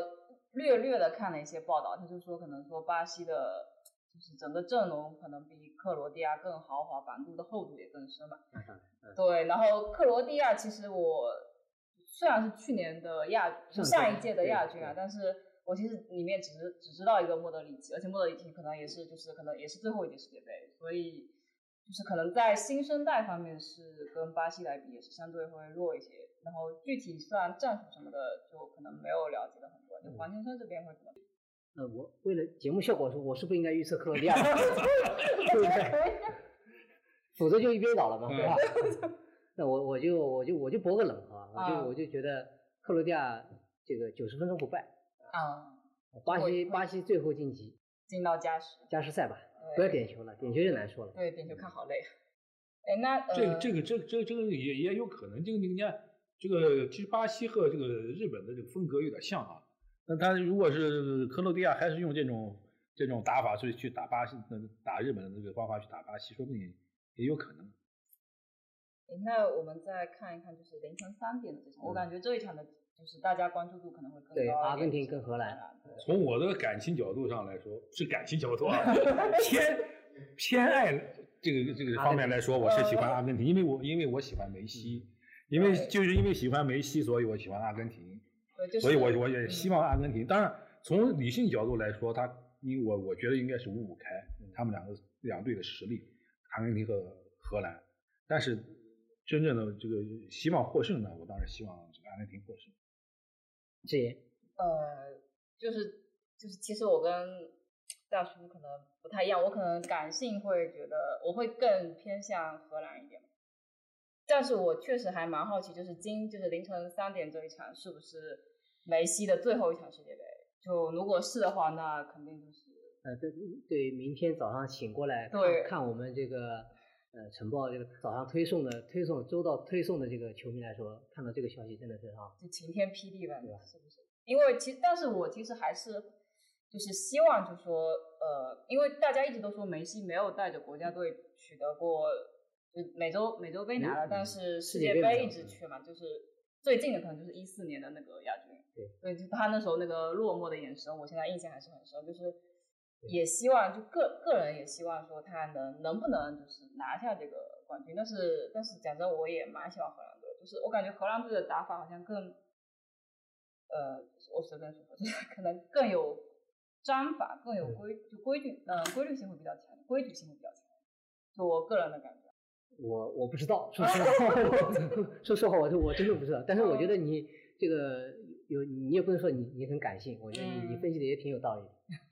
略略的看了一些报道，他就说可能说巴西的，就是整个阵容可能比克罗地亚更豪华，板柱的厚度也更深嘛。对，然后克罗地亚其实我虽然是去年的亚上一届的亚军啊但是我其实里面只是只知道一个莫德里奇，而且莫德里奇可能也是就是可能也是最后一届世界杯，所以就是可能在新生代方面是跟巴西来比也是相对会弱一些。然后具体算战术什么的就可能没有了解的很多，就黄先生这边会怎么？那我为了节目效果说，我是不应该预测克罗地亚 (laughs) (laughs) 对不对？否则就一边倒了嘛，对吧？(laughs) 那我我就我就我就博个冷啊，我就啊我就觉得克罗地亚这个九十分钟不败，啊，巴西巴西最后晋级进到加时，加时赛吧，对不要点球了，点球就难说了。对点球看好累。哎，那呃，这个这个这个这个这个也也有可能，这个你看这个其实巴西和这个日本的这个风格有点像啊。那他如果是克罗地亚还是用这种这种打法，所以去打巴西、呃打日本的这个方法去打巴西，说不定也有可能。诶那我们再看一看，就是凌晨三点的这场，我感觉这一场的，就是大家关注度可能会更高对。阿根廷跟荷兰对从我的感情角度上来说，是感情角度啊，(laughs) 偏偏爱这个这个方面来说，我是喜欢阿根廷，因为我因为我喜欢梅西，因为就是因为喜欢梅西，所以我喜欢阿根廷，就是所以我我也希望阿根廷。当然，从理性角度来说，他因为我我觉得应该是五五开，他们两个两队的实力，阿根廷和荷兰，但是真正的这个希望获胜呢，我当然希望这个阿根廷获胜。这也呃，就是就是，其实我跟大叔可能不太一样，我可能感性会觉得我会更偏向荷兰一点，但是我确实还蛮好奇，就是今就是凌晨三点这一场是不是梅西的最后一场世界杯？就如果是的话，那肯定就是呃，对对，明天早上醒过来看对看我们这个呃晨报这个早上推送的推送周到推送的这个球迷来说，看到这个消息真的是啊，就晴天霹雳吧，对吧，是不是？因为其但是我其实还是就是希望，就说呃，因为大家一直都说梅西没有带着国家队取得过，就美洲美洲杯拿了，嗯但是世界杯一直缺嘛，就是最近的可能就是一四年的那个亚军，对，所以就他那时候那个落寞的眼神，我现在印象还是很深，就是也希望就个个人也希望说他能能不能就是拿下这个冠军，但是但是讲真，我也蛮喜欢荷兰队，就是我感觉荷兰队的打法好像更。呃，我随便说说，就是 (laughs) 可能更有章法，更有规，就规矩，呃，规律性会比较强，规矩性会比较强，就我个人的感觉。我我不知道，说实话，说实话，我 (laughs) 我真的不知道。但是我觉得你这个有你也不能说你你很感性，我觉得你你嗯分析的也挺有道理的啊。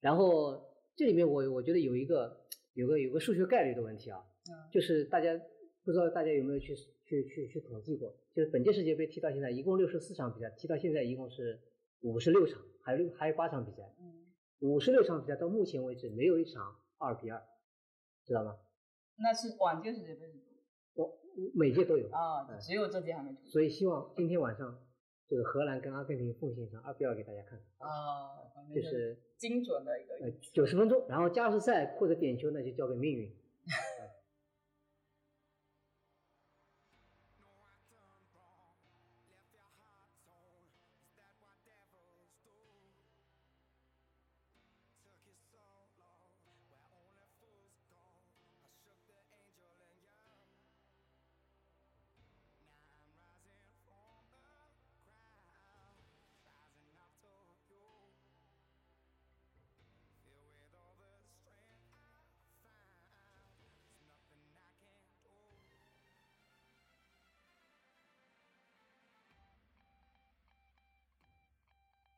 然后这里面我我觉得有一个有个有个数学概率的问题啊，嗯就是大家不知道大家有没有去去去去统计过，就是本届世界杯踢到现在一共六十四场比赛，踢到现在一共是五十六场，还有六还有八场比赛，嗯，五十六场比赛到目前为止没有一场二比二，知道吗？那是往届世界杯是我每届都有啊，嗯只有这届还没出。所以希望今天晚上这个荷兰跟阿根廷奉献一场二比二给大家看，啊，就是精准的一个呃九十分钟，然后加时赛或者点球呢就交给命运。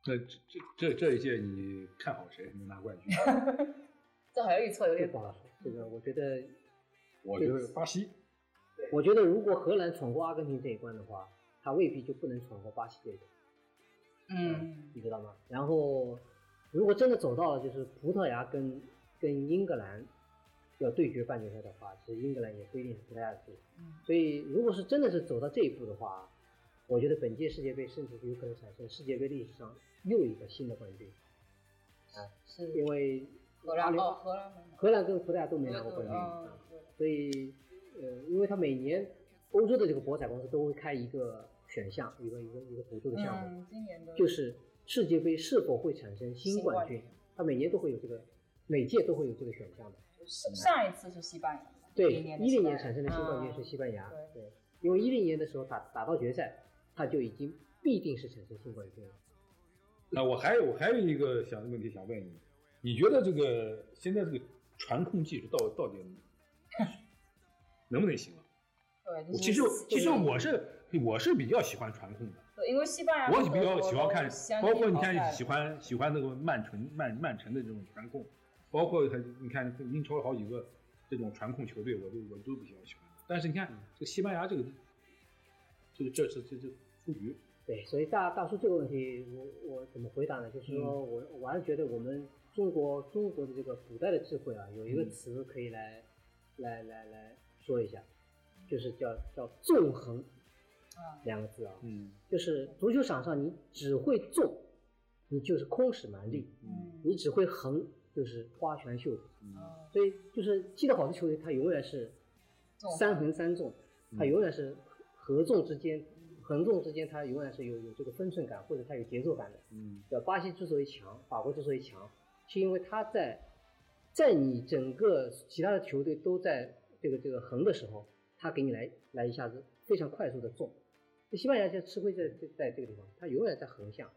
那这这这这一届你看好谁能拿冠军？(laughs) 这好像预测有点这不好说。这个我觉得，我觉得巴西。我觉得如果荷兰闯过阿根廷这一关的话，他未必就不能闯过巴西这一关。嗯，你知道吗？然后，如果真的走到了就是葡萄牙跟跟英格兰要对决半决赛的话，其实英格兰也不一定是葡萄牙的对手。嗯所以，如果是真的是走到这一步的话，我觉得本届世界杯甚至有可能产生世界杯历史上又一个新的冠军，啊是因为荷兰哦，荷兰荷兰跟葡萄牙都没拿过冠军，所以呃，因为他每年欧洲的这个博彩公司都会开一个选项，一个一个一个赌注的项目，嗯，今年的就是世界杯是否会产生新冠军他每年都会有这个，每届都会有这个选项的。上上一次是西班牙，对，10年的一零年产生的新冠军嗯是西班牙，对对，因为一零年的时候打打到决赛，他就已经必定是产生新冠军了。那我还有我还有一个想问题想问你，你觉得这个现在这个传控技术到到底能不能行啊？对，其实其实我是我是比较喜欢传控的，对，因为西班牙我比较喜欢看，包括你看喜欢喜欢那个曼城曼曼城的这种传控，包括他你看英超好几个这种传控球队，我都我都比较喜欢。但是你看这个西班牙这个，这个这次这这出局，对，所以大大叔这个问题，我我怎么回答呢？就是说嗯。我我还是觉得我们中国中国的这个古代的智慧啊，有一个嗯。词可以来、来来来说一下，就是叫叫纵横啊。两个字啊，嗯。就是足球场上你只会纵，你就是空使蛮力；嗯你只会横，就是花拳绣腿。嗯哦所以就是踢得好的球队，他永远是三横三纵，他永远是合纵之间、横纵之间，它永远是有有这个分寸感，或者它有节奏感的。嗯对？巴西之所以强，法国之所以强，是因为它在在你整个其他的球队都在这个这个横的时候，它给你来来一下子非常快速的纵。那西班牙就吃亏在在在这个地方，它永远在横向，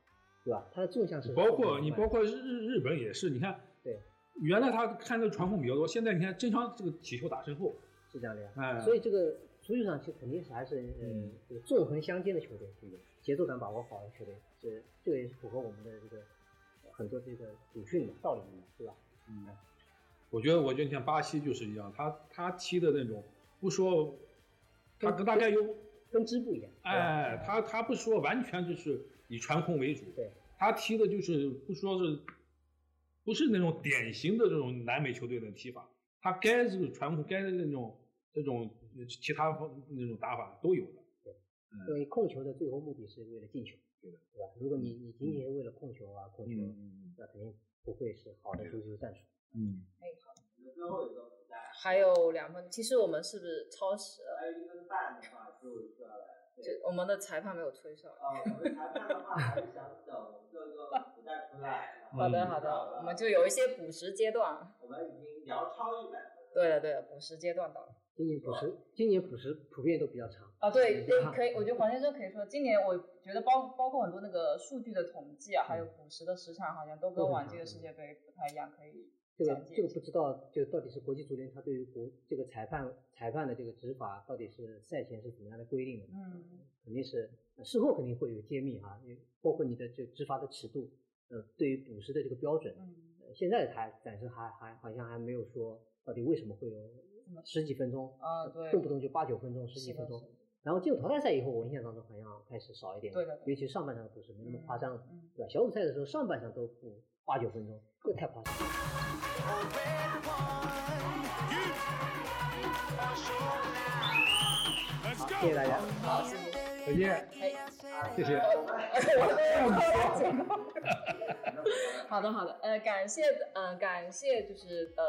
对吧？它的纵向是包括你包括日日日本也是，你看对原来他看这个传控比较多，现在你看经常这个起球打身后，是这样的呀。哎，所以这个足球场其实肯定是还是呃嗯。这个纵横相间的球队，这个节奏感把握好的球队，这这个也是符合我们的这个很多这个祖训的道理的，对吧？嗯，我觉得，我觉得你像巴西就是一样，他他踢的那种，不说，他大概有，跟支部一样，哎，他他不说完全就是以传控为主，对，他踢的就是不说是，不是那种典型的这种南美球队的踢法，他该这个传控，该的那种这种其他方那种打法都有的，因为控球的最后目的是为了进球，对的，对吧？如果你你仅仅是为了控球啊控球，那肯定不会是好的足球战术。嗯，最后一个比赛，还有两分，其实我们是不是超时了？还有一分半的话就就要来。就我们的裁判没有吹哨。啊，我们裁判的话还是想等各个比赛出来。好的好的，我们就有一些补时阶段。我们已经聊超一百分。对了对了，补时阶段到了。今年补时，今年补时普遍都比较长。啊，对对，可以，我觉得黄先生可以说，今年我觉得包包括很多那个数据的统计啊，还有补时的时长，好像都跟往届的世界杯不太一样，可以这个这个不知道，就到底是国际足联他对于国这个裁判裁判的这个执法到底是赛前是怎么样的规定的？嗯，肯定是呃事后肯定会有揭秘哈，因为包括你的这执法的尺度，呃，对于补时的这个标准，现在还暂时还还好像还没有说到底为什么会有十几分钟，啊对动不动就八九分钟、十几分钟。然后进入淘汰赛以后，我印象当中好像开始少一点，对的尤其上半场的补时没那么夸张了，嗯对吧？小组赛的时候上半场都补八九分钟，这太夸张了。好，谢谢大家。好。再见，哎，谢谢。好的好的，呃，感谢，嗯、感谢就是呃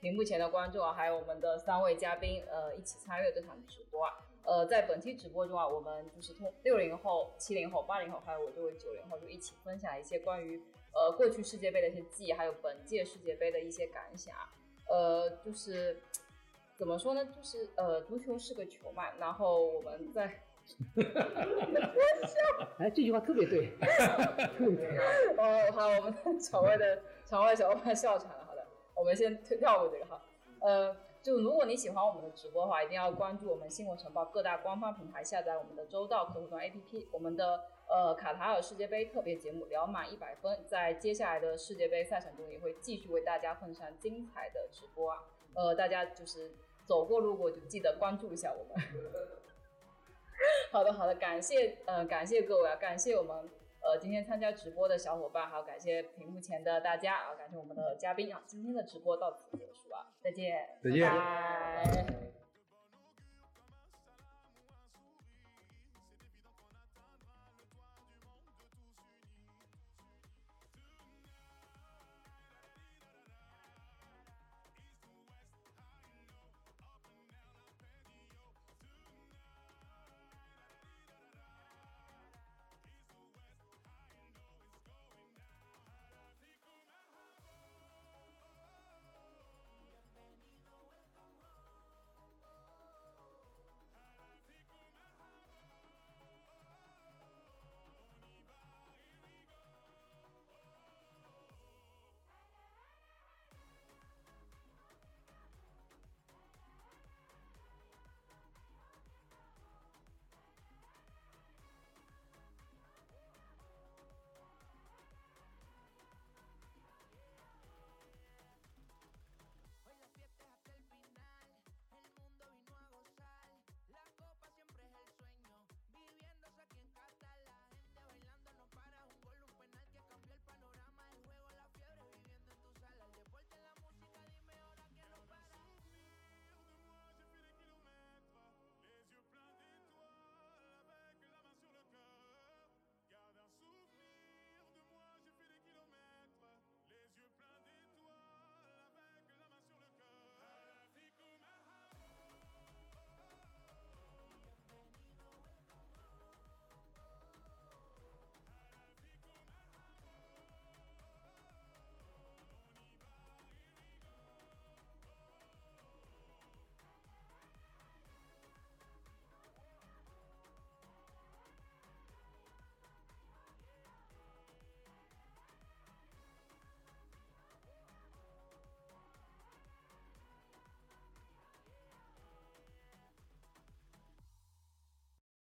屏幕前的观众啊，还有我们的三位嘉宾，呃，一起参与这场直播啊。呃，在本期直播中啊，我们就是通六零后、七零后、八零后，还有我这位九零后，就一起分享一些关于呃过去世界杯的一些记忆，还有本届世界杯的一些感想。呃，就是怎么说呢？就是呃，足球是个球嘛，然后我们在 (laughs) 哎，这句话特别对，(laughs) 特别对。哦，好，我们 (laughs) 场外的场外小伙伴笑场我们先跳过这个哈。呃，就如果你喜欢我们的直播的话，一定要关注我们新闻晨报各大官方平台，下载我们的周到客户端 APP。我们的呃卡塔尔世界杯特别节目聊满一百分，在接下来的世界杯赛程中也会继续为大家奉上精彩的直播啊。呃，大家就是走过路过就记得关注一下我们。(laughs) 好的，好的，感谢，呃，感谢各位啊，感谢我们呃今天参加直播的小伙伴，还有感谢屏幕前的大家啊，感谢我们的嘉宾啊，今天的直播到此结束啊，再见，再见。拜拜